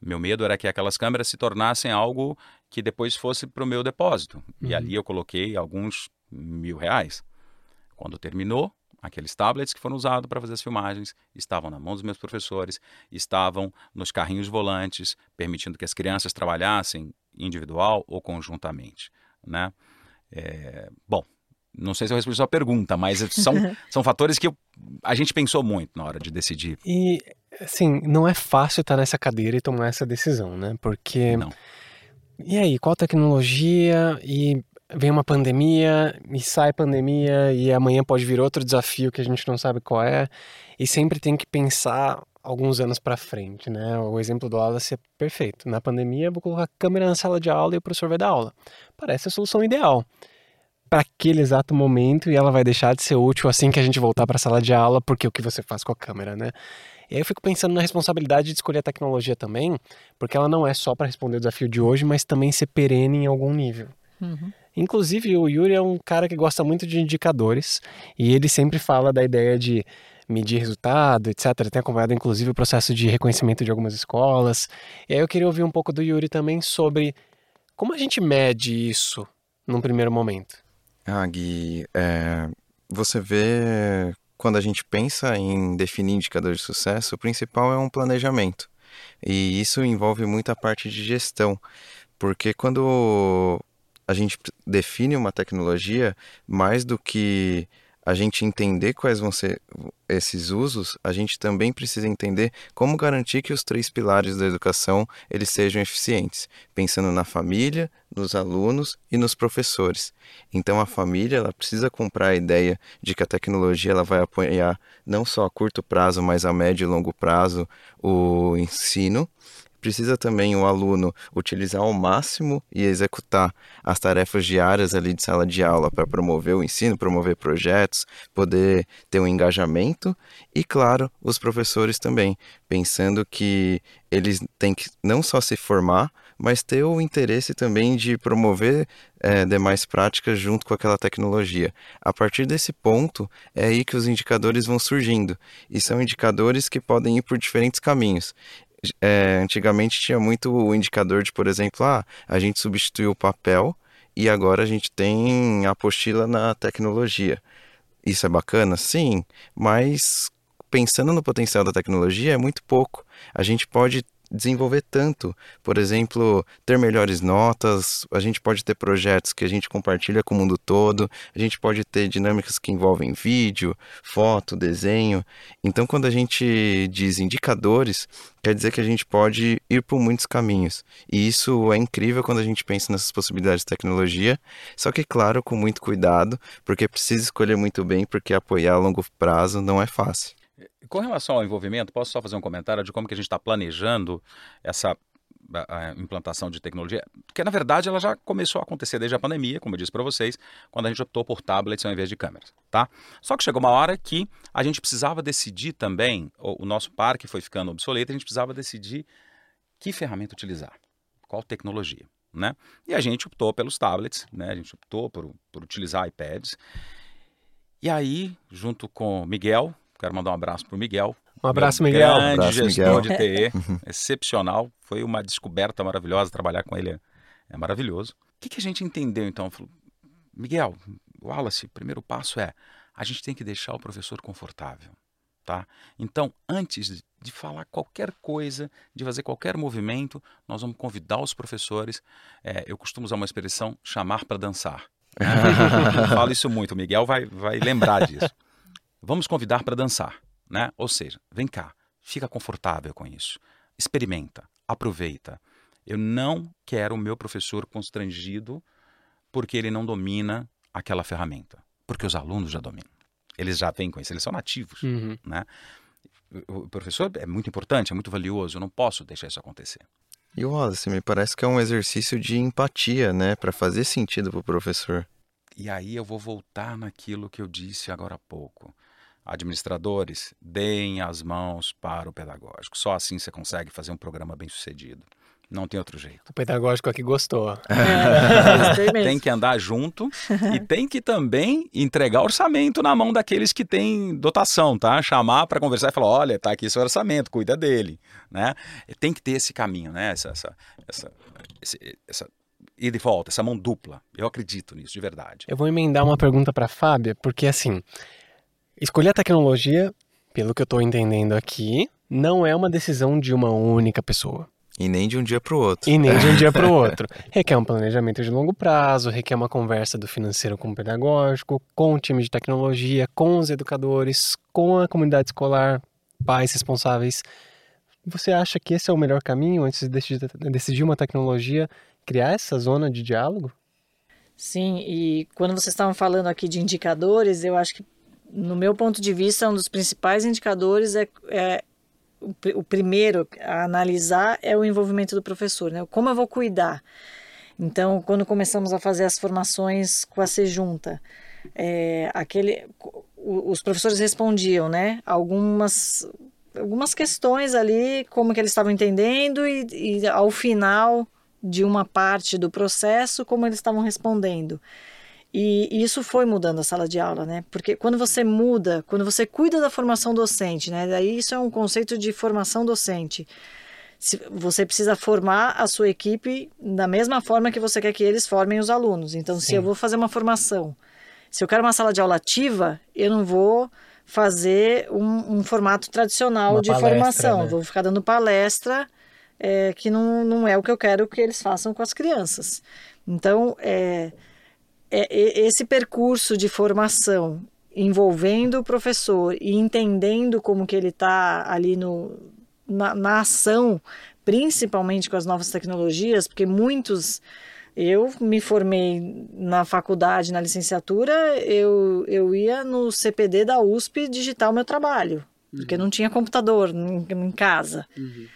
Meu medo era que aquelas câmeras se tornassem algo que depois fosse para o meu depósito. Uhum. E ali eu coloquei alguns mil reais. Quando terminou, aqueles tablets que foram usados para fazer as filmagens estavam na mão dos meus professores, estavam nos carrinhos volantes, permitindo que as crianças trabalhassem individual ou conjuntamente. Né? É, bom, não sei se eu respondi a sua pergunta, mas são, são fatores que a gente pensou muito na hora de decidir. E, assim, não é fácil estar nessa cadeira e tomar essa decisão, né? Porque. Não. E aí, qual tecnologia? E vem uma pandemia, e sai pandemia, e amanhã pode vir outro desafio que a gente não sabe qual é. E sempre tem que pensar alguns anos para frente, né? O exemplo do Wallace é perfeito. Na pandemia, vou colocar a câmera na sala de aula e o professor vai dar aula. Parece a solução ideal para aquele exato momento e ela vai deixar de ser útil assim que a gente voltar para a sala de aula, porque o que você faz com a câmera, né? E aí eu fico pensando na responsabilidade de escolher a tecnologia também, porque ela não é só para responder o desafio de hoje, mas também ser perene em algum nível. Uhum. Inclusive, o Yuri é um cara que gosta muito de indicadores e ele sempre fala da ideia de medir resultado, etc. Tem acompanhado, inclusive, o processo de reconhecimento de algumas escolas. E aí eu queria ouvir um pouco do Yuri também sobre como a gente mede isso num primeiro momento. Ah, Gui, é, você vê quando a gente pensa em definir indicadores de sucesso, o principal é um planejamento. E isso envolve muita parte de gestão, porque quando a gente define uma tecnologia, mais do que a gente entender quais vão ser esses usos, a gente também precisa entender como garantir que os três pilares da educação eles sejam eficientes, pensando na família, nos alunos e nos professores. Então a família ela precisa comprar a ideia de que a tecnologia ela vai apoiar não só a curto prazo, mas a médio e longo prazo o ensino precisa também o aluno utilizar ao máximo e executar as tarefas diárias ali de sala de aula para promover o ensino, promover projetos, poder ter um engajamento e, claro, os professores também, pensando que eles têm que não só se formar, mas ter o interesse também de promover é, demais práticas junto com aquela tecnologia. A partir desse ponto, é aí que os indicadores vão surgindo, e são indicadores que podem ir por diferentes caminhos é, antigamente tinha muito o indicador de, por exemplo, ah, a gente substituiu o papel e agora a gente tem a apostila na tecnologia. Isso é bacana? Sim, mas pensando no potencial da tecnologia é muito pouco. A gente pode desenvolver tanto. Por exemplo, ter melhores notas, a gente pode ter projetos que a gente compartilha com o mundo todo, a gente pode ter dinâmicas que envolvem vídeo, foto, desenho. Então, quando a gente diz indicadores, quer dizer que a gente pode ir por muitos caminhos. E isso é incrível quando a gente pensa nessas possibilidades de tecnologia, só que, claro, com muito cuidado, porque precisa escolher muito bem, porque apoiar a longo prazo não é fácil. Com relação ao envolvimento, posso só fazer um comentário de como que a gente está planejando essa a, implantação de tecnologia, porque na verdade ela já começou a acontecer desde a pandemia, como eu disse para vocês, quando a gente optou por tablets ao invés de câmeras, tá? Só que chegou uma hora que a gente precisava decidir também, o, o nosso parque foi ficando obsoleto, a gente precisava decidir que ferramenta utilizar, qual tecnologia, né? E a gente optou pelos tablets, né? A gente optou por, por utilizar iPads. E aí, junto com Miguel, Quero mandar um abraço para o Miguel. Um abraço, Miguel. Grande um abraço, gestor Miguel. de TE, excepcional. Foi uma descoberta maravilhosa. Trabalhar com ele é, é maravilhoso. O que, que, a gente entendeu então? Falou, Miguel, Wallace, o primeiro passo é a gente tem que deixar o professor confortável. Tá? Então, antes de falar qualquer coisa, de fazer qualquer movimento, nós vamos convidar os professores. É, eu costumo usar uma expressão chamar para dançar. eu falo isso muito, o Miguel vai, vai lembrar disso. Vamos convidar para dançar, né? Ou seja, vem cá, fica confortável com isso. Experimenta, aproveita. Eu não quero o meu professor constrangido porque ele não domina aquela ferramenta, porque os alunos já dominam. Eles já vêm com isso, eles são nativos, uhum. né? O professor é muito importante, é muito valioso, eu não posso deixar isso acontecer. E o Wallace, me parece que é um exercício de empatia, né, para fazer sentido para o professor. E aí eu vou voltar naquilo que eu disse agora há pouco administradores, deem as mãos para o pedagógico. Só assim você consegue fazer um programa bem sucedido. Não tem outro jeito. O pedagógico aqui gostou. É, tem que andar junto e tem que também entregar orçamento na mão daqueles que têm dotação, tá? Chamar para conversar e falar, olha, tá aqui seu orçamento, cuida dele, né? Tem que ter esse caminho, né? Essa, essa, essa, esse, essa e de volta, essa mão dupla. Eu acredito nisso, de verdade. Eu vou emendar uma pergunta para a Fábia, porque assim, escolher a tecnologia, pelo que eu estou entendendo aqui, não é uma decisão de uma única pessoa. E nem de um dia para o outro. E nem de um dia para o outro. Requer um planejamento de longo prazo, requer uma conversa do financeiro com o pedagógico, com o time de tecnologia, com os educadores, com a comunidade escolar, pais responsáveis. Você acha que esse é o melhor caminho antes de decidir, decidir uma tecnologia, criar essa zona de diálogo? Sim, e quando vocês estavam falando aqui de indicadores, eu acho que, no meu ponto de vista, um dos principais indicadores é, é o, primeiro a analisar é o envolvimento do professor, né? Como eu vou cuidar? Então, quando começamos a fazer as formações com a Sejunta, é, aquele, os professores respondiam, né? Algumas algumas questões ali, como que eles estavam entendendo e, e ao final de uma parte do processo, como eles estavam respondendo. E, isso foi mudando a sala de aula, né? Porque quando você muda, quando você cuida da formação docente, né? Daí isso é um conceito de formação docente. Você precisa formar a sua equipe da mesma forma que você quer que eles formem os alunos. Então, Sim. se eu vou fazer uma formação, se eu quero uma sala de aula ativa, eu não vou fazer um, um formato tradicional uma de palestra, formação. Né? Vou ficar dando palestra, é, que não, não é o que eu quero que eles façam com as crianças. Então, é, é, esse percurso de formação envolvendo o professor e entendendo como que ele está ali no, na, na, ação, principalmente com as novas tecnologias, porque muitos eu me formei na faculdade, na licenciatura, eu, eu ia no CPD da USP digitar o meu trabalho, uhum. porque não tinha computador em, em casa. Uhum.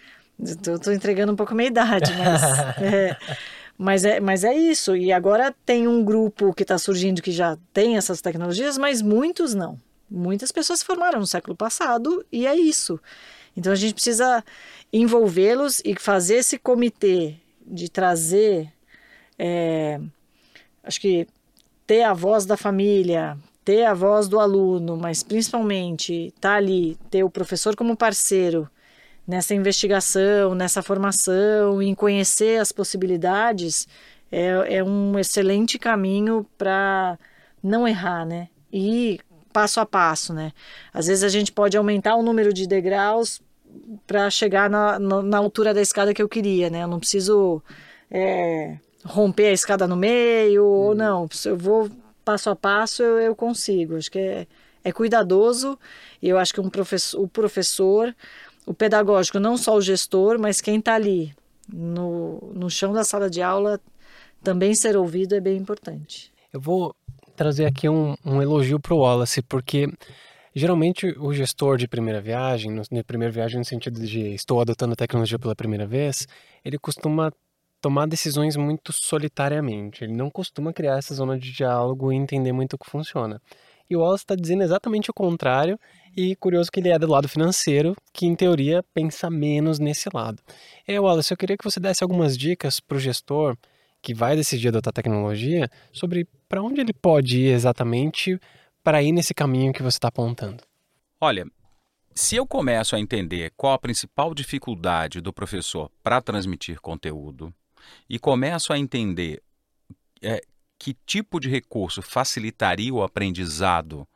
Estou entregando um pouco a minha idade, mas... é, mas é, mas é isso. E agora tem um grupo que está surgindo que já tem essas tecnologias, mas muitos não. Muitas pessoas se formaram no século passado e é isso. Então a gente precisa envolvê-los e fazer esse comitê de trazer, é, acho que ter a voz da família, ter a voz do aluno, mas principalmente estar tá ali, ter o professor como parceiro nessa investigação, nessa formação, em conhecer as possibilidades, é, é um excelente caminho para não errar, né? E passo a passo, né? Às vezes a gente pode aumentar o número de degraus para chegar na, na, na, altura da escada que eu queria, né? Eu não preciso é, romper a escada no meio, ou uhum. não. Eu vou passo a passo, eu, eu consigo. Acho que é, é cuidadoso e eu acho que um professor, o professor o pedagógico, não só o gestor, mas quem está ali no, no chão da sala de aula, também ser ouvido é bem importante. Eu vou trazer aqui um, um elogio para o Wallace, porque geralmente o gestor de primeira viagem, no, de primeira viagem no sentido de estou adotando a tecnologia pela primeira vez, ele costuma tomar decisões muito solitariamente. Ele não costuma criar essa zona de diálogo e entender muito o que funciona. E o Wallace está dizendo exatamente o contrário, e curioso que ele é do lado financeiro, que em teoria pensa menos nesse lado. É, Wallace, eu queria que você desse algumas dicas para o gestor que vai decidir adotar tecnologia sobre para onde ele pode ir exatamente para ir nesse caminho que você está apontando. Olha, se eu começo a entender qual a principal dificuldade do professor para transmitir conteúdo e começo a entender é, que tipo de recurso facilitaria o aprendizado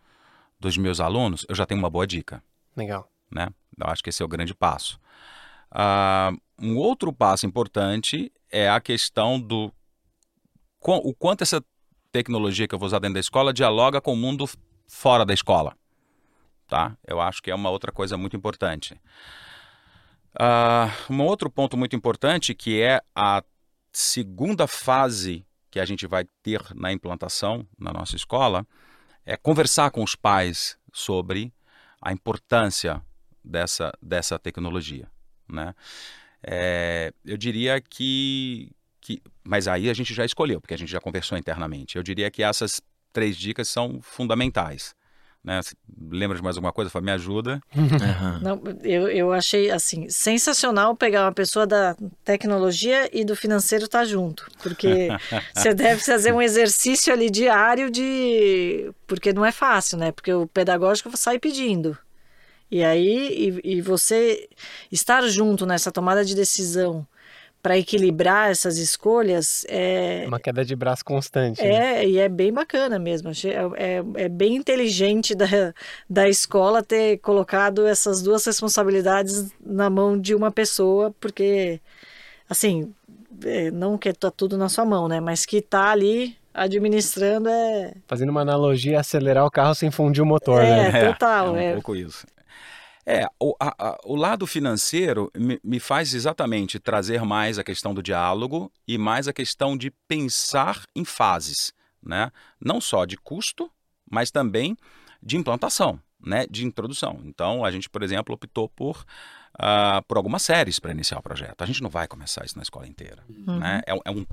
dos meus alunos, eu já tenho uma boa dica. Legal. Né? Eu acho que esse é o grande passo. Uh, um outro passo importante é a questão do o quanto essa tecnologia que eu vou usar dentro da escola dialoga com o mundo fora da escola. Tá? Eu acho que é uma outra coisa muito importante. Uh, um outro ponto muito importante que é a segunda fase que a gente vai ter na implantação na nossa escola é conversar com os pais sobre a importância dessa, dessa tecnologia. Né? É, eu diria que, que. Mas aí a gente já escolheu, porque a gente já conversou internamente. Eu diria que essas três dicas são fundamentais. Né? Lembra de mais alguma coisa? Fala, me ajuda. Uhum. Não, eu, eu achei assim sensacional pegar uma pessoa da tecnologia e do financeiro estar tá junto, porque você deve fazer um exercício ali diário de porque não é fácil, né? Porque o pedagógico sai pedindo. E aí e, e você estar junto nessa tomada de decisão para equilibrar essas escolhas é uma queda de braço constante. É, né? e é bem bacana mesmo. É, é, é, bem inteligente da, da escola ter colocado essas duas responsabilidades na mão de uma pessoa, porque, assim, é, não que tá tudo na sua mão, né? Mas que tá ali administrando é. Fazendo uma analogia, acelerar o carro sem fundir o motor, é, né? Total, é. É um pouco isso. É, o, a, a, o lado financeiro me, me, faz exatamente trazer mais a questão do diálogo e mais a questão de pensar em fases, né? Não só de custo, mas também de implantação, né? De introdução. Então, a gente, por exemplo, optou por, uh, por algumas séries para iniciar o projeto. A gente não vai começar isso na escola inteira, uhum. né? É, é, um,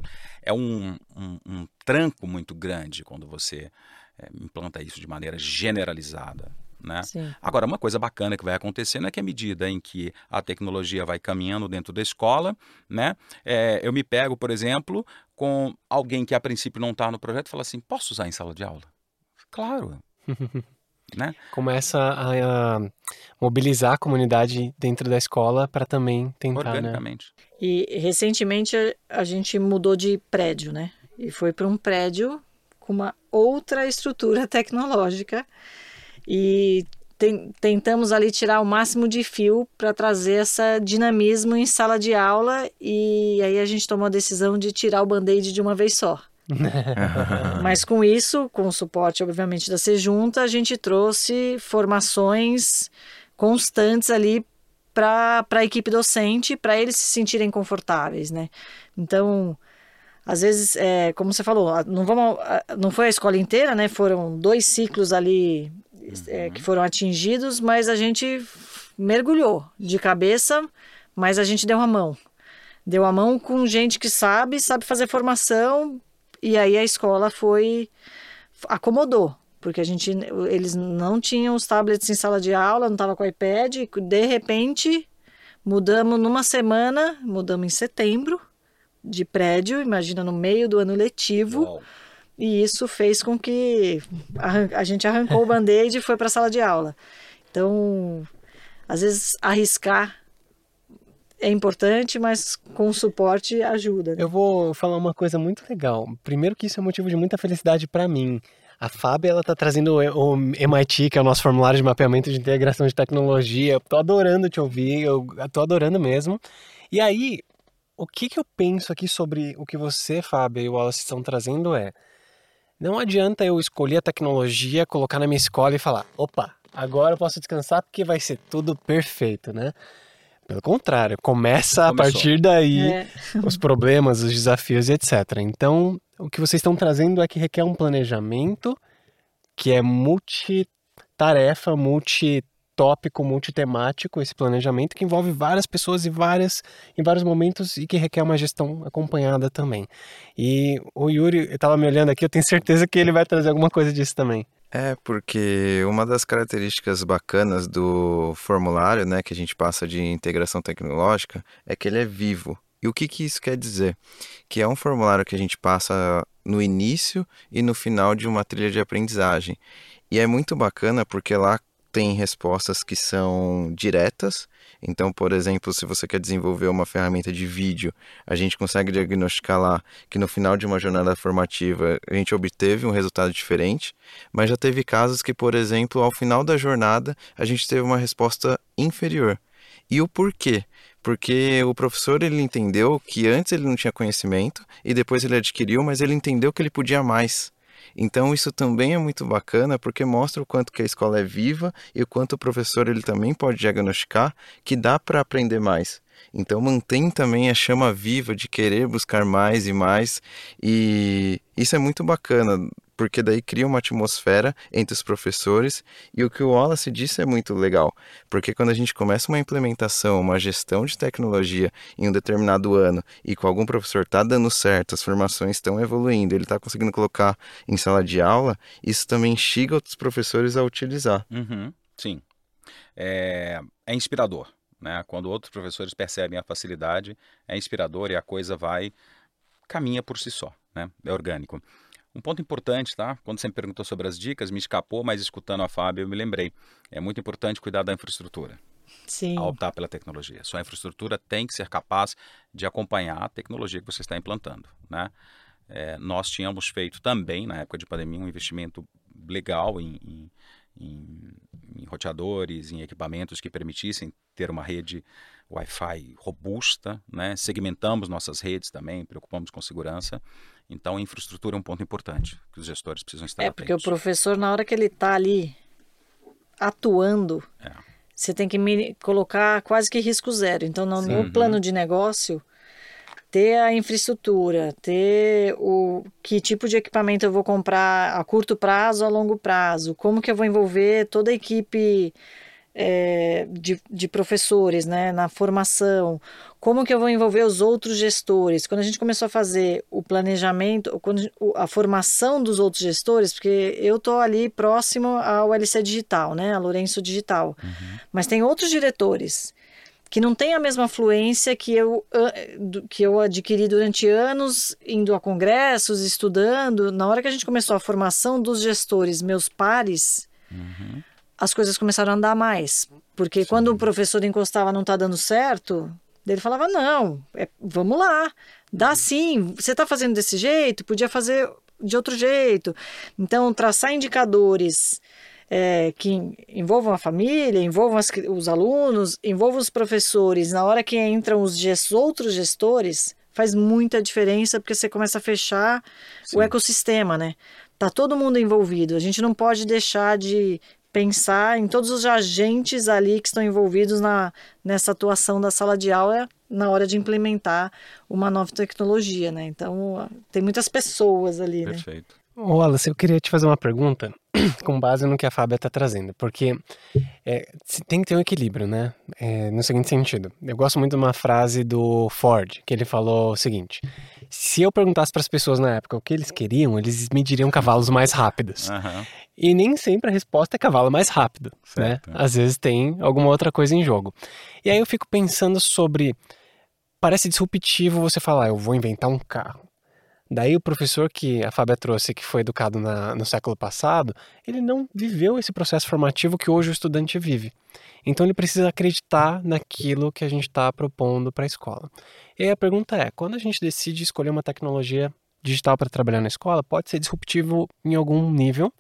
é um, um, um, tranco muito grande quando você é, implanta isso de maneira generalizada. Né? Agora, uma coisa bacana que vai acontecendo é que à medida em que a tecnologia vai caminhando dentro da escola, né, é, eu me pego, por exemplo, com alguém que a princípio não está no projeto e fala assim: posso usar em sala de aula? Claro. né? Começa a, a, mobilizar a comunidade dentro da escola para também tentar. Né? Organicamente. Né? E recentemente a gente mudou de prédio, né? E foi para um prédio com uma outra estrutura tecnológica e tem, tentamos ali tirar o máximo de fio para trazer essa dinamismo em sala de aula e aí a gente tomou a decisão de tirar o band-aid de uma vez só. Mas com isso, com o suporte obviamente da Sejunta, a gente trouxe formações constantes ali para a equipe docente, para eles se sentirem confortáveis, né? Então, às vezes, é, como você falou, não, vamos, não foi a escola inteira, né? Foram dois ciclos ali é, que foram atingidos, mas a gente mergulhou de cabeça, mas a gente deu a mão. Deu a mão com gente que sabe, sabe fazer formação, e aí a escola foi acomodou, porque a gente eles não tinham os tablets em sala de aula, não estava com iPad, e de repente mudamos numa semana, mudamos em setembro de prédio, imagina no meio do ano letivo. Uau e isso fez com que a, gente arrancou o band-aid e foi para a sala de aula. Então, às vezes, arriscar é importante, mas com suporte ajuda. Né? Eu vou falar uma coisa muito legal. Primeiro que isso é motivo de muita felicidade para mim. A Fábio ela tá trazendo o MIT, que é o nosso formulário de mapeamento de integração de tecnologia. Eu tô adorando te ouvir, eu tô adorando mesmo. E aí, o que que eu penso aqui sobre o que você, Fábio, e o Wallace estão trazendo é não adianta eu escolher a tecnologia, colocar na minha escola e falar: opa, agora eu posso descansar porque vai ser tudo perfeito, né? Pelo contrário, começa Começou. a partir daí é. os problemas, os desafios e etc. Então, o que vocês estão trazendo é que requer um planejamento que é multitarefa, multi tópico multitemático esse planejamento que envolve várias pessoas e várias em vários momentos e que requer uma gestão acompanhada também. E o Yuri estava me olhando aqui, eu tenho certeza que ele vai trazer alguma coisa disso também. É, porque uma das características bacanas do formulário, né, que a gente passa de integração tecnológica, é que ele é vivo. E o que, que isso quer dizer? Que é um formulário que a gente passa no início e no final de uma trilha de aprendizagem. E é muito bacana porque lá tem respostas que são diretas. Então, por exemplo, se você quer desenvolver uma ferramenta de vídeo, a gente consegue diagnosticar lá que no final de uma jornada formativa a gente obteve um resultado diferente, mas já teve casos que, por exemplo, ao final da jornada a gente teve uma resposta inferior. E o porquê? Porque o professor ele entendeu que antes ele não tinha conhecimento e depois ele adquiriu, mas ele entendeu que ele podia mais. Então isso também é muito bacana porque mostra o quanto que a escola é viva e o quanto o professor ele também pode diagnosticar que dá para aprender mais. Então mantém também a chama viva de querer buscar mais e mais. E isso é muito bacana porque daí cria uma atmosfera entre os professores e o que o Wallace disse é muito legal, porque quando a gente começa uma implementação, uma gestão de tecnologia em um determinado ano e com algum professor está dando certo, as formações estão evoluindo, ele está conseguindo colocar em sala de aula, isso também instiga outros professores a utilizar. Uhum, sim, é, é inspirador. Né? Quando outros professores percebem a facilidade, é inspirador e a coisa vai caminha por si só, né? É orgânico. Um ponto importante, tá? Quando você me perguntou sobre as dicas, me escapou, mas escutando a Fábio, eu me lembrei. É muito importante cuidar da infraestrutura. Sim. Ao optar pela tecnologia. Sua infraestrutura tem que ser capaz de acompanhar a tecnologia que você está implantando, né? É, nós tínhamos feito também, na época de pandemia, um investimento legal em, em, em, em roteadores, em equipamentos que permitissem ter uma rede Wi-Fi robusta, né? segmentamos nossas redes também, preocupamos com segurança. Então, a infraestrutura é um ponto importante que os gestores precisam estar É, atentos. porque o professor, na hora que ele está ali atuando, É. você tem que colocar quase que risco zero. Então, no meu plano de negócio, ter a infraestrutura, ter o que tipo de equipamento eu vou comprar a curto prazo, a longo prazo, como que eu vou envolver toda a equipe é, de, de professores né, na formação, como que eu vou envolver os outros gestores. Quando a gente começou a fazer o planejamento, quando, a formação dos outros gestores, porque eu estou ali próximo ao LC Digital, né, a Lourenço Digital, mas tem outros diretores que não têm a mesma fluência que eu, ah, que eu adquiri durante anos, indo a congressos, estudando. Na hora que a gente começou a formação dos gestores, meus pares, Uhum. As coisas começaram a andar mais. Porque quando o professor encostava não está dando certo, ele falava: não, é- vamos lá, dá sim, você está fazendo desse jeito, podia fazer de outro jeito. Então, traçar indicadores é, que envolvam a família, envolvam as os alunos, envolvam os professores, na hora que entram os ges- outros gestores, faz muita diferença porque você começa a fechar Sim. o ecossistema, né? Tá todo mundo envolvido. A gente não pode deixar de pensar em todos os agentes ali que estão envolvidos na, nessa atuação da sala de aula na hora de implementar uma nova tecnologia, né? Então, tem muitas pessoas ali, né? Perfeito. Ô, Wallace, eu queria te fazer uma pergunta com base no que a Fábia está trazendo, porque é, se- tem que ter um equilíbrio, né? É, no seguinte sentido, eu gosto muito de uma frase do Ford, que ele falou o seguinte: se eu perguntasse para as pessoas na época o que eles queriam, eles me diriam cavalos mais rápidos. Aham. E nem sempre a resposta é cavalo mais rápido, né? Certo. Às vezes tem alguma outra coisa em jogo. E aí eu fico pensando sobre. Parece disruptivo você falar, eu vou inventar um carro. Daí o professor que a Fábia trouxe, que foi educado na- no século passado, ele não viveu esse processo formativo que hoje o estudante vive. Então ele precisa acreditar naquilo que a gente está propondo para a escola. E aí a pergunta é: quando a gente decide escolher uma tecnologia digital para trabalhar na escola, pode ser disruptivo em algum nível.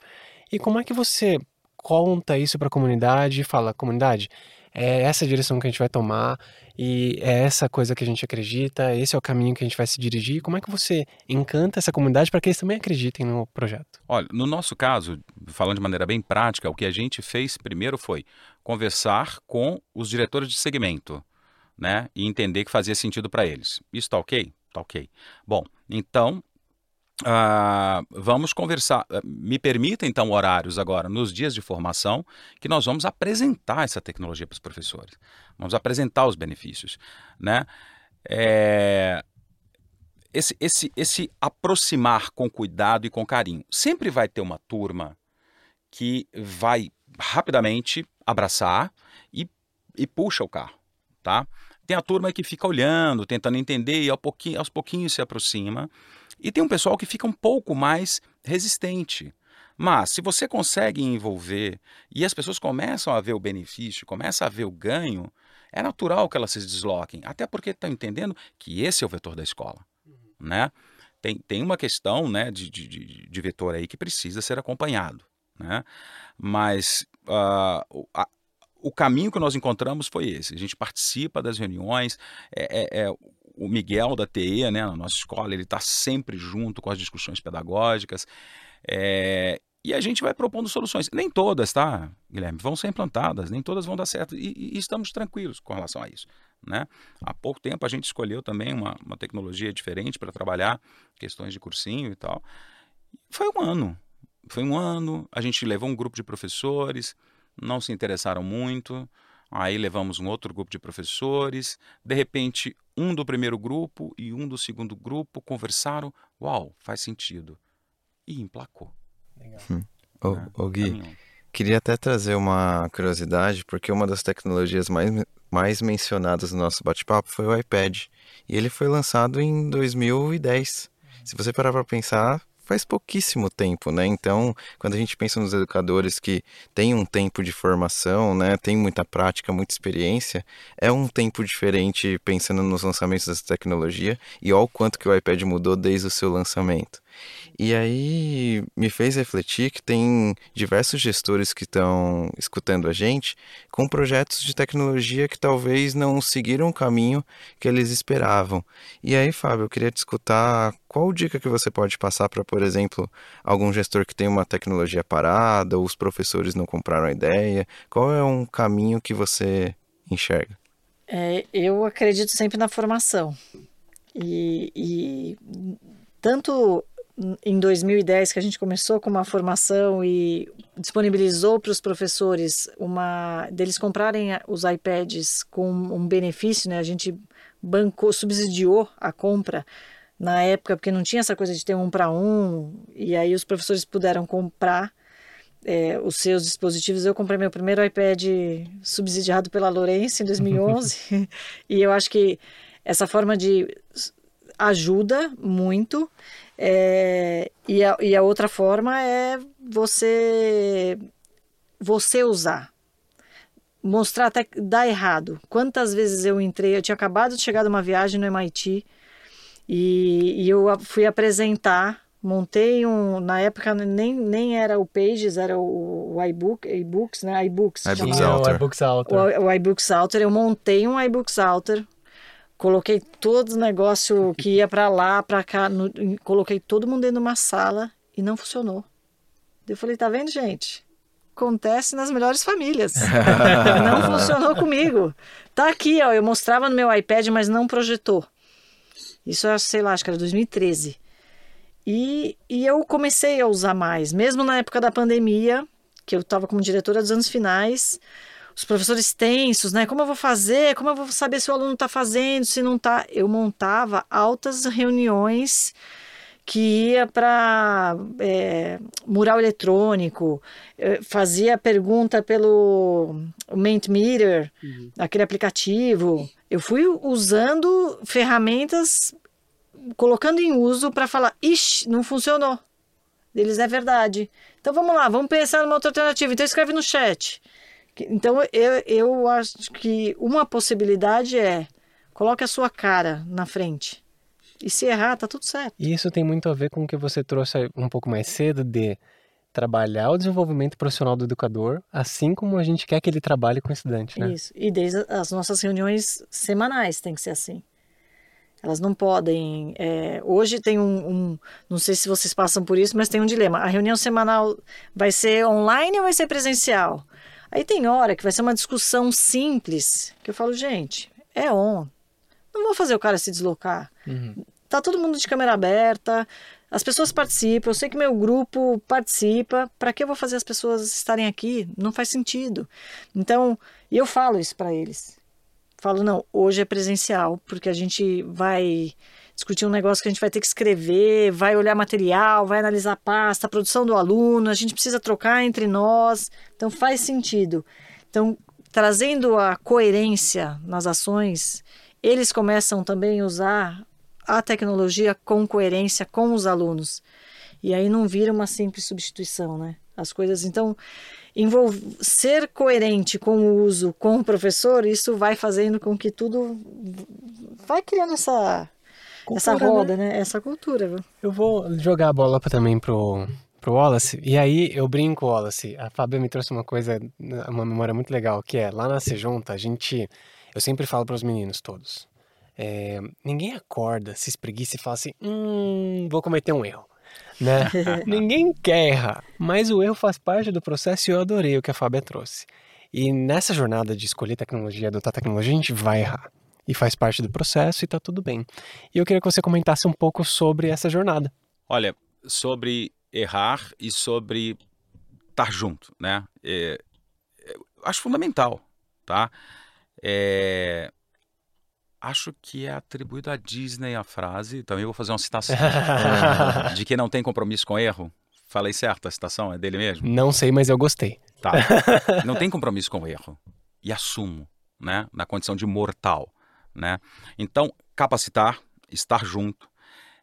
E como é que você conta isso para a comunidade e fala, comunidade, é essa direção que a gente vai tomar e é essa coisa que a gente acredita, esse é o caminho que a gente vai se dirigir. Como é que você encanta essa comunidade para que eles também acreditem no projeto? Olha, no nosso caso, falando de maneira bem prática, o que a gente fez primeiro foi conversar com os diretores de segmento, né? E entender que fazia sentido para eles. Isso tá ok? Tá ok. Bom, então ah, vamos conversar. Ah, Me permita então horários agora nos dias de formação que nós vamos apresentar essa tecnologia para os professores. Vamos apresentar os benefícios, né? É, esse, esse, esse aproximar com cuidado e com carinho. Sempre vai ter uma turma que vai rapidamente abraçar e, e puxa o carro, tá? Tem a turma que fica olhando, tentando entender e ao pouquinho, aos pouquinhos se aproxima. E tem um pessoal que fica um pouco mais resistente. Mas se você consegue envolver e as pessoas começam a ver o benefício, começam a ver o ganho, é natural que elas se desloquem, até porque estão entendendo que esse é o vetor da escola, né? Tem, tem uma questão né, de, de, de, vetor aí que precisa ser acompanhado, né? Mas o- a- o caminho que nós encontramos foi esse. A gente participa das reuniões, é, é- é o Miguel da TE, né, na nossa escola, ele está sempre junto com as discussões pedagógicas. é, e a gente vai propondo soluções. Nem todas, tá, Guilherme, vão ser implantadas, nem todas vão dar certo. E, e estamos tranquilos com relação a isso. Né? Há pouco tempo a gente escolheu também uma, uma tecnologia diferente para trabalhar questões de cursinho e tal. Foi um ano. Foi um ano, a gente levou um grupo de professores, não se interessaram muito. Aí levamos um outro grupo de professores. De repente, um do primeiro grupo e um do segundo grupo conversaram. Uau, faz sentido. E emplacou. Legal. Hum. Ô, Gui, Caminhão. queria até trazer uma curiosidade, porque uma das tecnologias mais, mais mencionadas no nosso bate-papo foi o iPad. E ele foi lançado em 2010. Se você parar para pensar, faz pouquíssimo tempo, né? Então, quando a gente pensa nos educadores que têm um tempo de formação, né, tem muita prática, muita experiência, é um tempo diferente pensando nos lançamentos dessa tecnologia e olha o quanto que o iPad mudou desde o seu lançamento. E aí me fez refletir que tem diversos gestores que estão escutando a gente com projetos de tecnologia que talvez não seguiram o caminho que eles esperavam. E aí, Fábio, eu queria te escutar qual dica que você pode passar para, por exemplo, algum gestor que tem uma tecnologia parada, ou os professores não compraram a ideia. Qual é um caminho que você enxerga? É, eu acredito sempre na formação. E, e tanto em 2010 que a gente começou com uma formação e disponibilizou para os professores uma deles comprarem os iPads com um benefício, né? A gente bancou, subsidiou a compra na época porque não tinha essa coisa de ter um para um e aí os professores puderam comprar é, os seus dispositivos. Eu comprei meu primeiro iPad subsidiado pela Lourenço em 2011 e eu acho que essa forma de ajuda muito é, e, a, e a outra forma é você você usar. Mostrar até que dá errado. Quantas vezes eu entrei, eu tinha acabado de chegar de uma viagem no MIT e, e eu fui apresentar, montei um, na época nem, nem era o Pages, era o, o iBook, iBooks, né? iBooks. iBooks Alter. O iBooks Alter. O, o iBooks Alter, eu montei um iBooks Alter Coloquei todo o negócio que ia para lá, para cá, no, coloquei todo mundo dentro de uma sala e não funcionou. Eu falei, tá vendo, gente? Acontece nas melhores famílias. não funcionou comigo. Tá aqui, ó, eu mostrava no meu iPad, mas não projetou. Isso é, sei lá, acho que era 2013. E, e eu comecei a usar mais, mesmo na época da pandemia, que eu estava como diretora dos anos finais, os professores tensos, né? Como eu vou fazer? Como eu vou saber se o aluno está fazendo, se não está? Eu montava altas reuniões que ia para é, mural eletrônico, fazia pergunta pelo Mentimeter, uhum. aquele aplicativo. Eu fui usando ferramentas, colocando em uso para falar, ixi, não funcionou. Eles é verdade. Então vamos lá, vamos pensar numa outra alternativa. Então escreve no chat. Então eu, eu acho que uma possibilidade é coloque a sua cara na frente. E se errar, tá tudo certo. E isso tem muito a ver com o que você trouxe um pouco mais cedo de trabalhar o desenvolvimento profissional do educador, assim como a gente quer que ele trabalhe com o estudante, né? Isso. E desde as nossas reuniões semanais tem que ser assim. Elas não podem. É, hoje tem um, um, Não sei se vocês passam por isso, mas tem um dilema. A reunião semanal vai ser online ou vai ser presencial? Aí tem hora que vai ser uma discussão simples, que eu falo, gente, é on. Não vou fazer o cara se deslocar. Uhum. Tá todo mundo de câmera aberta, as pessoas participam, eu sei que meu grupo participa, para que eu vou fazer as pessoas estarem aqui? Não faz sentido. Então, e eu falo isso para eles. Falo, não, hoje é presencial, porque a gente vai discutir um negócio que a gente vai ter que escrever, vai olhar material, vai analisar a pasta, a produção do aluno, a gente precisa trocar entre nós. Então faz sentido. Então, trazendo a coerência nas ações, eles começam também a usar a tecnologia com coerência com os alunos. E aí não vira uma simples substituição, né? As coisas, então, envolver, ser coerente com o uso com o professor, isso vai fazendo com que tudo vai criando essa cultura, essa roda, né? né? Essa cultura. Viu? Eu vou jogar a bola também pro, pro Wallace. E aí eu brinco, Wallace. A Fábio me trouxe uma coisa, uma memória muito legal, que é lá na Sejunta, a gente. Eu sempre falo para os meninos todos. É, ninguém acorda, se espreguiça e fala assim: hum, vou cometer um erro. Né? ninguém quer errar, mas o erro faz parte do processo e eu adorei o que a Fábia trouxe. E nessa jornada de escolher tecnologia, adotar tecnologia, a gente vai errar. E faz parte do processo e tá tudo bem. E eu queria que você comentasse um pouco sobre essa jornada. Olha, sobre errar e sobre estar junto, né? É, é, acho fundamental, tá? É, acho que é atribuído à Disney a frase, também vou fazer uma citação, de que não tem compromisso com erro. Falei certo a citação? É dele mesmo? Não sei, mas eu gostei. Tá. Não tem compromisso com o erro. E assumo, né? Na condição de mortal, né? Então, capacitar, estar junto,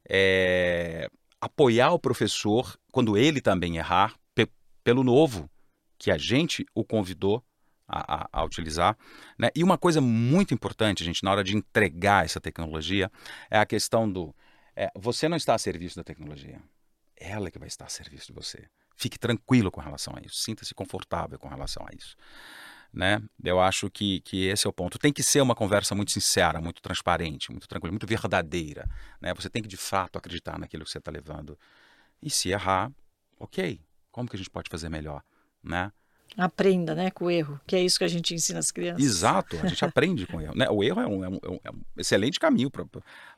é... apoiar o professor quando ele também errar, pe pelo novo que a gente o convidou a, a, a, utilizar. Né? E uma coisa muito importante, gente, na hora de entregar essa tecnologia, é a questão do. É, você não está a serviço da tecnologia. Ela que vai estar a serviço de você. Fique tranquilo com relação a isso. Sinta-se confortável com relação a isso. Né? Eu acho que, que esse é o ponto. Tem que ser uma conversa muito sincera, muito transparente, muito tranquila, muito verdadeira. Né? Você tem que de fato acreditar naquilo que você está levando. E se errar, ok. Como que a gente pode fazer melhor? Né? Aprenda, né, com o erro, que é isso que a gente ensina as crianças. Exato, a gente aprende com o erro. Né? O erro é um, é um, é um excelente caminho para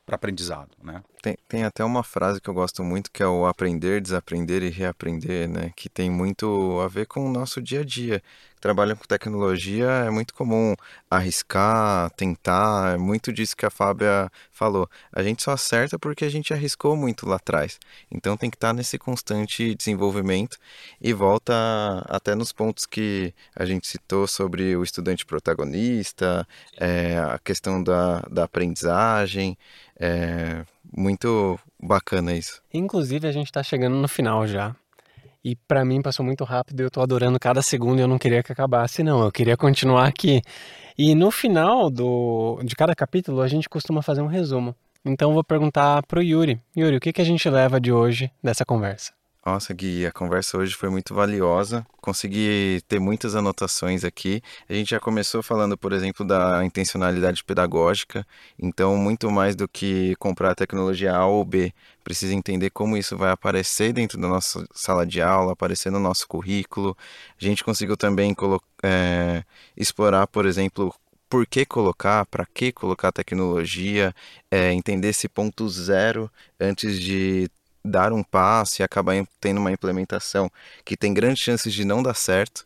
aprendizado, né? Tem, tem até uma frase que eu gosto muito que é o aprender, desaprender e reaprender, né? Que tem muito a ver com o nosso dia a dia. Trabalham com tecnologia é muito comum arriscar, tentar, é muito disso que a Fábia falou. A gente só acerta porque a gente arriscou muito lá atrás. Então tem que estar nesse constante desenvolvimento e volta até nos pontos que a gente citou sobre o estudante protagonista, é, a questão da, da aprendizagem. É muito bacana isso. Inclusive, a gente está chegando no final já. E para mim passou muito rápido e eu tô adorando cada segundo e eu não queria que acabasse, não. Eu queria continuar aqui. E no final do, de cada capítulo, a gente costuma fazer um resumo. Então eu vou perguntar pro Yuri. Yuri, o que, que a gente leva de hoje dessa conversa? Nossa, Gui, a conversa hoje foi muito valiosa. Consegui ter muitas anotações aqui. A gente já começou falando, por exemplo, da intencionalidade pedagógica. Então, muito mais do que comprar a tecnologia A ou B, precisa entender como isso vai aparecer dentro da nossa sala de aula, aparecer no nosso currículo. A gente conseguiu também é, explorar, por exemplo, por que colocar, para que colocar tecnologia, é, entender esse ponto zero antes de dar um passo e acabar tendo uma implementação que tem grandes chances de não dar certo.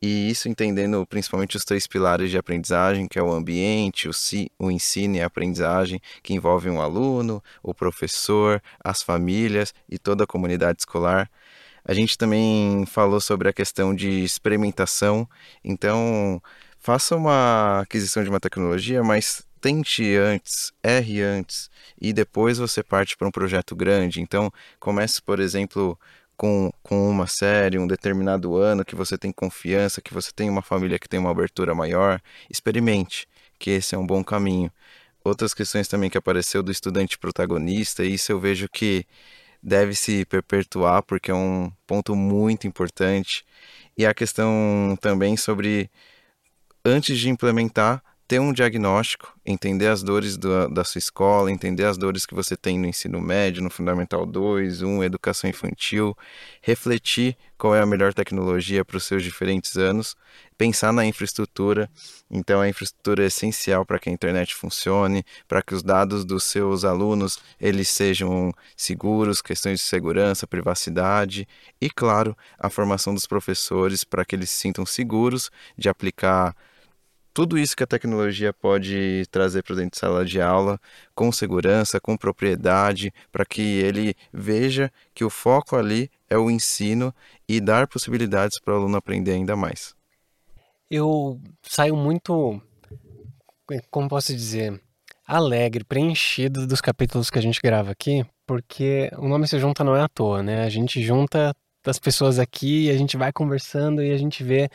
E isso entendendo principalmente os três pilares de aprendizagem, que é o ambiente, o, si, o ensino e a aprendizagem, que envolve um aluno, o professor, as famílias e toda a comunidade escolar. A gente também falou sobre a questão de experimentação, então faça uma aquisição de uma tecnologia, mas tente antes, erre antes e depois você parte para um projeto grande. Então, comece, por exemplo, com, com uma série, um determinado ano que você tem confiança, que você tem uma família que tem uma abertura maior. Experimente, que esse é um bom caminho. Outras questões também que apareceu do estudante protagonista, e isso eu vejo que deve se perpetuar porque é um ponto muito importante. E a questão também sobre antes de implementar, ter um diagnóstico, entender as dores do, da sua escola, entender as dores que você tem no ensino médio, no Fundamental 2, 1, Educação Infantil, refletir qual é a melhor tecnologia para os seus diferentes anos, pensar na infraestrutura. Então, a infraestrutura é essencial para que a internet funcione, para que os dados dos seus alunos eles sejam seguros, questões de segurança, privacidade e, claro, a formação dos professores para que eles se sintam seguros de aplicar tudo isso que a tecnologia pode trazer para dentro de sala de aula, com segurança, com propriedade, para que ele veja que o foco ali é o ensino e dar possibilidades para o aluno aprender ainda mais. Eu saio muito, como posso dizer, alegre, preenchido dos capítulos que a gente grava aqui, porque o nome se junta não é à toa, né? A gente junta das pessoas aqui, a gente vai conversando e a gente vê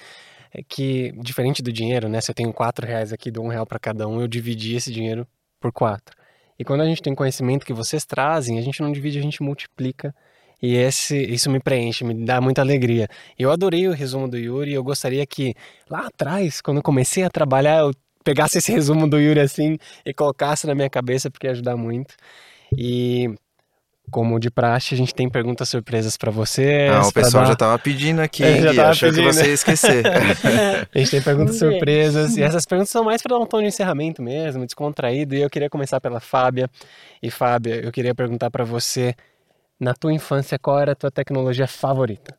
é que, diferente do dinheiro, né? Se eu tenho quatro reais aqui, dou um real para cada um, eu dividi esse dinheiro por quatro. E quando a gente tem conhecimento que vocês trazem, a gente não divide, a gente multiplica. E esse, isso me preenche, me dá muita alegria. Eu adorei o resumo do Yuri e eu gostaria que lá atrás, quando eu comecei a trabalhar, eu pegasse esse resumo do Yuri assim e colocasse na minha cabeça, porque ia ajudar muito. E como de praxe, a gente tem perguntas surpresas para vocês. Ah, o pessoal dar... já tava pedindo aqui, é, Gui, achou pedindo. que você ia esquecer. a gente tem perguntas surpresas, e essas perguntas são mais para dar um tom de encerramento mesmo, descontraído, e eu queria começar pela Fábia. E Fábia, eu queria perguntar para você, na tua infância, qual era a tua tecnologia favorita?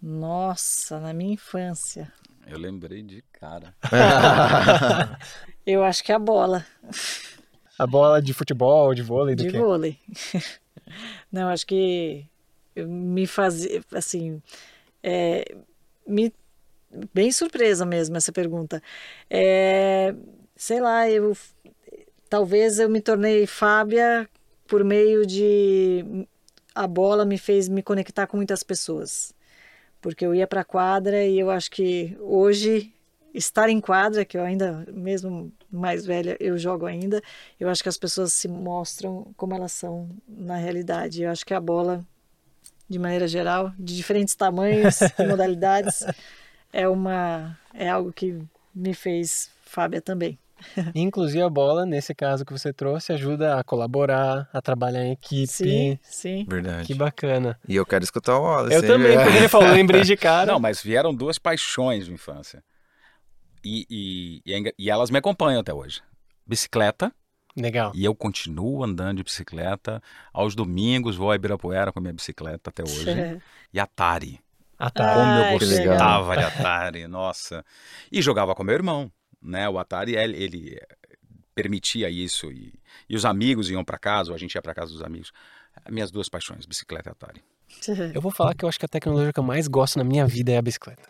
Nossa, na minha infância. Eu lembrei de cara. eu acho que é a bola. A bola de futebol, de vôlei, do de quê? vôlei. Não, acho que me fazia, assim, é, me, bem surpresa mesmo essa pergunta. É, sei lá, eu talvez eu me tornei Fábia por meio de a bola me fez me conectar com muitas pessoas. Porque eu ia para a quadra e eu acho que hoje estar em quadra, que eu ainda, mesmo mais velha, eu jogo ainda, eu acho que as pessoas se mostram como elas são na realidade. Eu acho que a bola, de maneira geral, de diferentes tamanhos e modalidades, é, uma, é algo que me fez Fábia também. Inclusive a bola, nesse caso que você trouxe, ajuda a colaborar, a trabalhar em equipe. Sim, sim. Verdade. Que bacana. E eu quero escutar o Wallace. Eu também, porque ele falou, lembrei de cara. Não, mas vieram duas paixões de infância. E, e, e, é e elas me acompanham até hoje. Bicicleta. Legal. E eu continuo andando de bicicleta. Aos domingos vou a Ibirapuera com a minha bicicleta até hoje. e Atari. Atari. Como eu gostava de Atari, nossa. E jogava com meu irmão, né? O Atari, ele, ele permitia isso. E, e os amigos iam para casa, ou a gente ia para casa dos amigos. Minhas duas paixões, bicicleta e Atari. Eu vou falar que eu acho que a tecnologia que eu mais gosto na minha vida é a bicicleta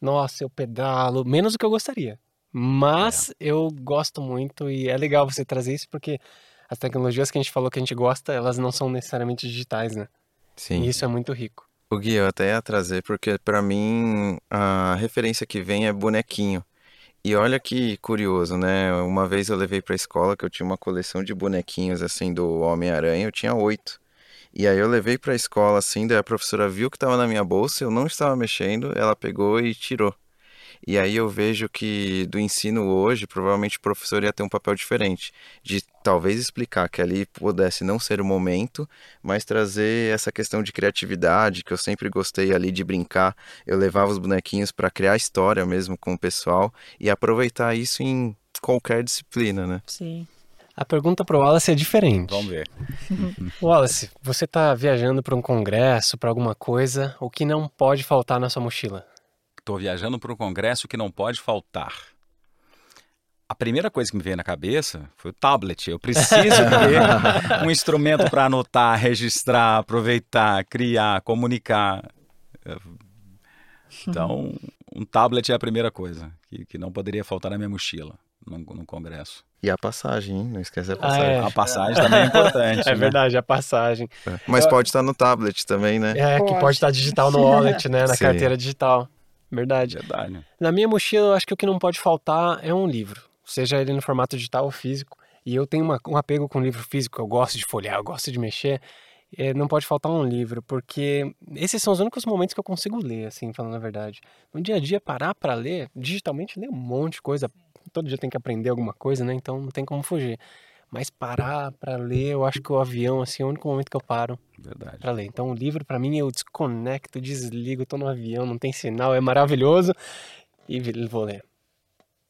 nossa, eu pedalo, menos do que eu gostaria. Mas é. eu gosto muito e é legal você trazer isso porque as tecnologias que a gente falou que a gente gosta, elas não são necessariamente digitais, né? Sim. E isso é muito rico. O Gui, eu até ia trazer porque para mim a referência que vem é bonequinho. E olha que curioso, né? Uma vez eu levei para a escola que eu tinha uma coleção de bonequinhos assim do Homem-Aranha, eu tinha oito. E aí eu levei para a escola assim, daí a professora viu que estava na minha bolsa, eu não estava mexendo, ela pegou e tirou. E aí eu vejo que do ensino hoje, provavelmente o professor ia ter um papel diferente, de talvez explicar que ali pudesse não ser o momento, mas trazer essa questão de criatividade, que eu sempre gostei ali de brincar. Eu levava os bonequinhos para criar história mesmo com o pessoal e aproveitar isso em qualquer disciplina, né? Sim. A pergunta para o Wallace é diferente. Vamos ver. Wallace, você está viajando para um congresso, para alguma coisa, o que não pode faltar na sua mochila? Estou viajando para um congresso que não pode faltar. A primeira coisa que me veio na cabeça foi o tablet. Eu preciso ter um instrumento para anotar, registrar, aproveitar, criar, comunicar. Então, um tablet é a primeira coisa que, que não poderia faltar na minha mochila no, no congresso. E a passagem, hein? Não esquece a passagem. Ah, é. A passagem também é importante. é né? verdade, a passagem. Mas pode estar no tablet também, né? É, pode. que pode estar digital no wallet, né? Na Sim. carteira digital. Verdade. Verdade. Na minha mochila, eu acho que o que não pode faltar é um livro. Seja ele no formato digital ou físico. E eu tenho uma, um apego com livro físico. Eu gosto de folhear, eu gosto de mexer. É, não pode faltar um livro, porque esses são os únicos momentos que eu consigo ler, assim, falando a verdade. No dia a dia, parar para ler, digitalmente, ler um monte de coisa. Todo dia tem que aprender alguma coisa, né? Então não tem como fugir. Mas parar para ler, eu acho que o avião, assim, é o único momento que eu paro para ler. Então o livro, para mim, eu desconecto, desligo, tô no avião, não tem sinal, é maravilhoso e vou ler.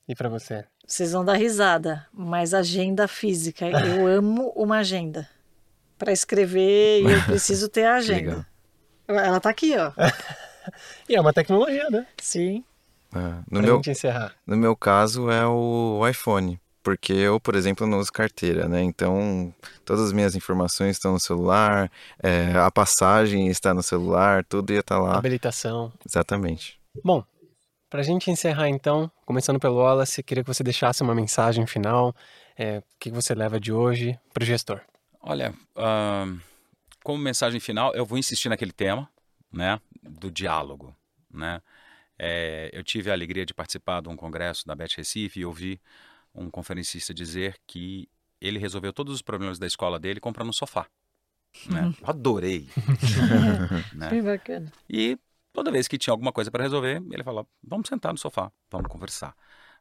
E para você? Vocês vão dar risada, mas agenda física. Eu amo uma agenda. Para escrever, eu preciso ter a agenda. Ela tá aqui, ó. e é uma tecnologia, né? Sim. É, no, Pra meu, gente encerrar. no meu caso é o iPhone. Porque eu, por exemplo, não uso carteira, né? Então, todas as minhas informações estão no celular, é, a passagem está no celular, tudo ia estar lá. Habilitação. Exatamente. Bom, pra gente encerrar então, começando pelo Wallace, queria que você deixasse uma mensagem final. é, o que você leva de hoje pro gestor? Olha, ah, como mensagem final, eu vou insistir naquele tema, né, do diálogo, né. É, eu tive a alegria de participar de um congresso da Bet Recife e ouvi um conferencista dizer que ele resolveu todos os problemas da escola dele comprando um sofá. Né? Eu adorei. né? Bem bacana. E toda vez que tinha alguma coisa para resolver, ele falava: vamos sentar no sofá, vamos conversar.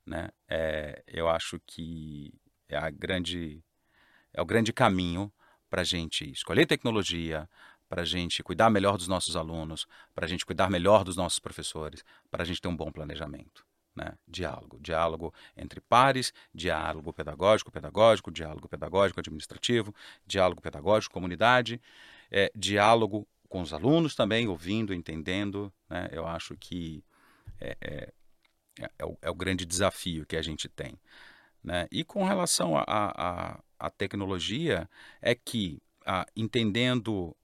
Né? É, eu acho que é a grande é o grande caminho para a gente escolher tecnologia, para a gente cuidar melhor dos nossos alunos, para a gente cuidar melhor dos nossos professores, para a gente ter um bom planejamento. Né? Diálogo. Diálogo entre pares, diálogo pedagógico, pedagógico, diálogo pedagógico administrativo, diálogo pedagógico, comunidade, é, diálogo com os alunos também, ouvindo, entendendo. Né? Eu acho que é, é, é, é o, é o, grande desafio que a gente tem. Né? E com relação à tecnologia, é que a, entendendo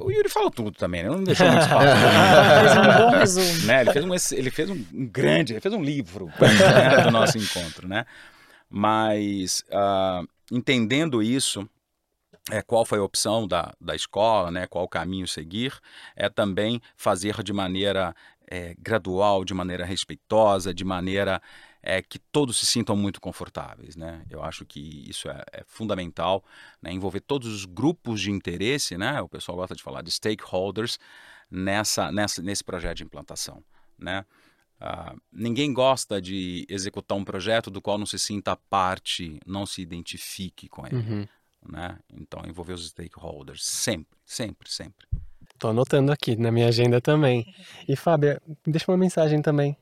o Yuri falou tudo também, né? Não deixou muito espaço. fez um bom resumo. Né? Ele fez, um, ele fez um, grande, ele fez um livro né? do nosso encontro, né? Mas uh, entendendo isso, é, qual foi a opção da, da escola, né? Qual o caminho seguir, é também fazer de maneira é, gradual, de maneira respeitosa, de maneira é que todos se sintam muito confortáveis. Né? Eu acho que isso é, é fundamental, né? envolver todos os grupos de interesse, né? o pessoal gosta de falar de stakeholders, nessa, nessa, nesse projeto de implantação. Né? Uh, ninguém gosta de executar um projeto do qual não se sinta parte, não se identifique com ele. Uhum. Né? Então, envolver os stakeholders, sempre, sempre, sempre. Estou anotando aqui na minha agenda também. E, Fábia, deixa uma mensagem também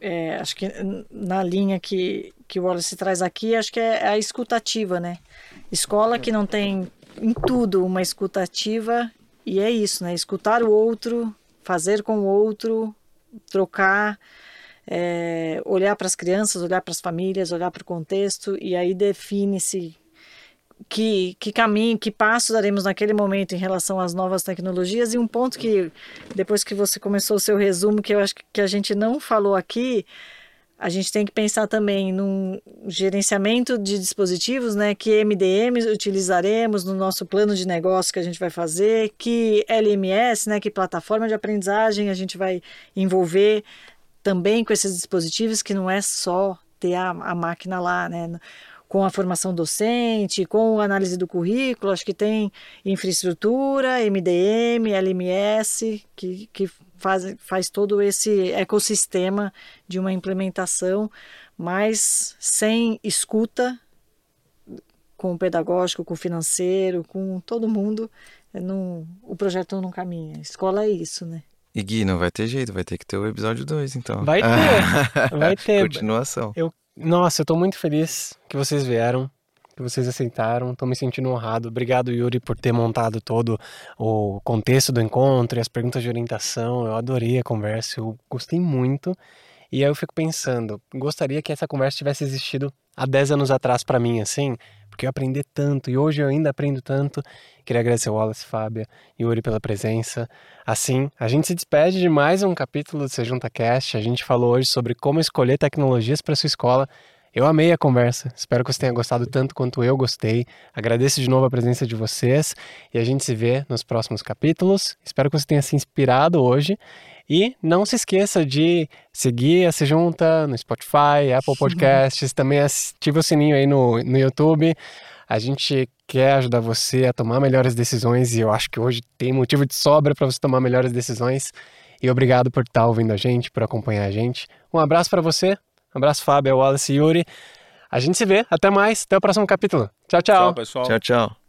é, acho que na linha que, que o Wallace traz aqui, acho que é a escutativa, né? Escola que não tem em tudo uma escutativa, e é isso, né? Escutar o outro, fazer com o outro, trocar, é, olhar para as crianças, olhar para as famílias, olhar para o contexto, e aí define-se que, que caminho, que passo daremos naquele momento em relação às novas tecnologias. E um ponto que, depois que você começou o seu resumo, que eu acho que a gente não falou aqui, a gente tem que pensar também num gerenciamento de dispositivos, né? Que MDM utilizaremos no nosso plano de negócio que a gente vai fazer, que LMS, né? Que plataforma de aprendizagem a gente vai envolver também com esses dispositivos, que não é só ter a, a máquina lá, né? Com a formação docente, com a análise do currículo, acho que tem infraestrutura, MDM, LMS, que, que faz, faz todo esse ecossistema de uma implementação, mas sem escuta com o pedagógico, com o financeiro, com todo mundo, é, não, o projeto não caminha. Escola é isso, né? E Gui, não vai ter jeito, vai ter que ter o episódio 2, então. Vai ter, vai ter. Continuação. Eu nossa, eu tô muito feliz que vocês vieram, que vocês aceitaram. Tô me sentindo honrado. Obrigado, Yuri, por ter montado todo o contexto do encontro e as perguntas de orientação. Eu adorei a conversa, eu gostei muito. E aí eu fico pensando, gostaria que essa conversa tivesse existido há 10 anos atrás para mim, assim, porque eu aprendi tanto e hoje eu ainda aprendo tanto. Queria agradecer ao Wallace, Fábia e Yuri pela presença. Assim, a gente se despede de mais um capítulo do Sejunta Cast. A gente falou hoje sobre como escolher tecnologias para sua escola. Eu amei a conversa, espero que você tenha gostado tanto quanto eu gostei. Agradeço de novo a presença de vocês e a gente se vê nos próximos capítulos. Espero que você tenha se inspirado hoje e não se esqueça de seguir a Se Junta no Spotify, Apple Podcasts, também ative o sininho aí no, no YouTube. A gente quer ajudar você a tomar melhores decisões e eu acho que hoje tem motivo de sobra para você tomar melhores decisões. E obrigado por estar ouvindo a gente, por acompanhar a gente. Um abraço para você. Um abraço, Fábio, Wallace e Yuri. A gente se vê. Até mais. Até o próximo capítulo. Tchau, tchau. Tchau, pessoal. Tchau, tchau.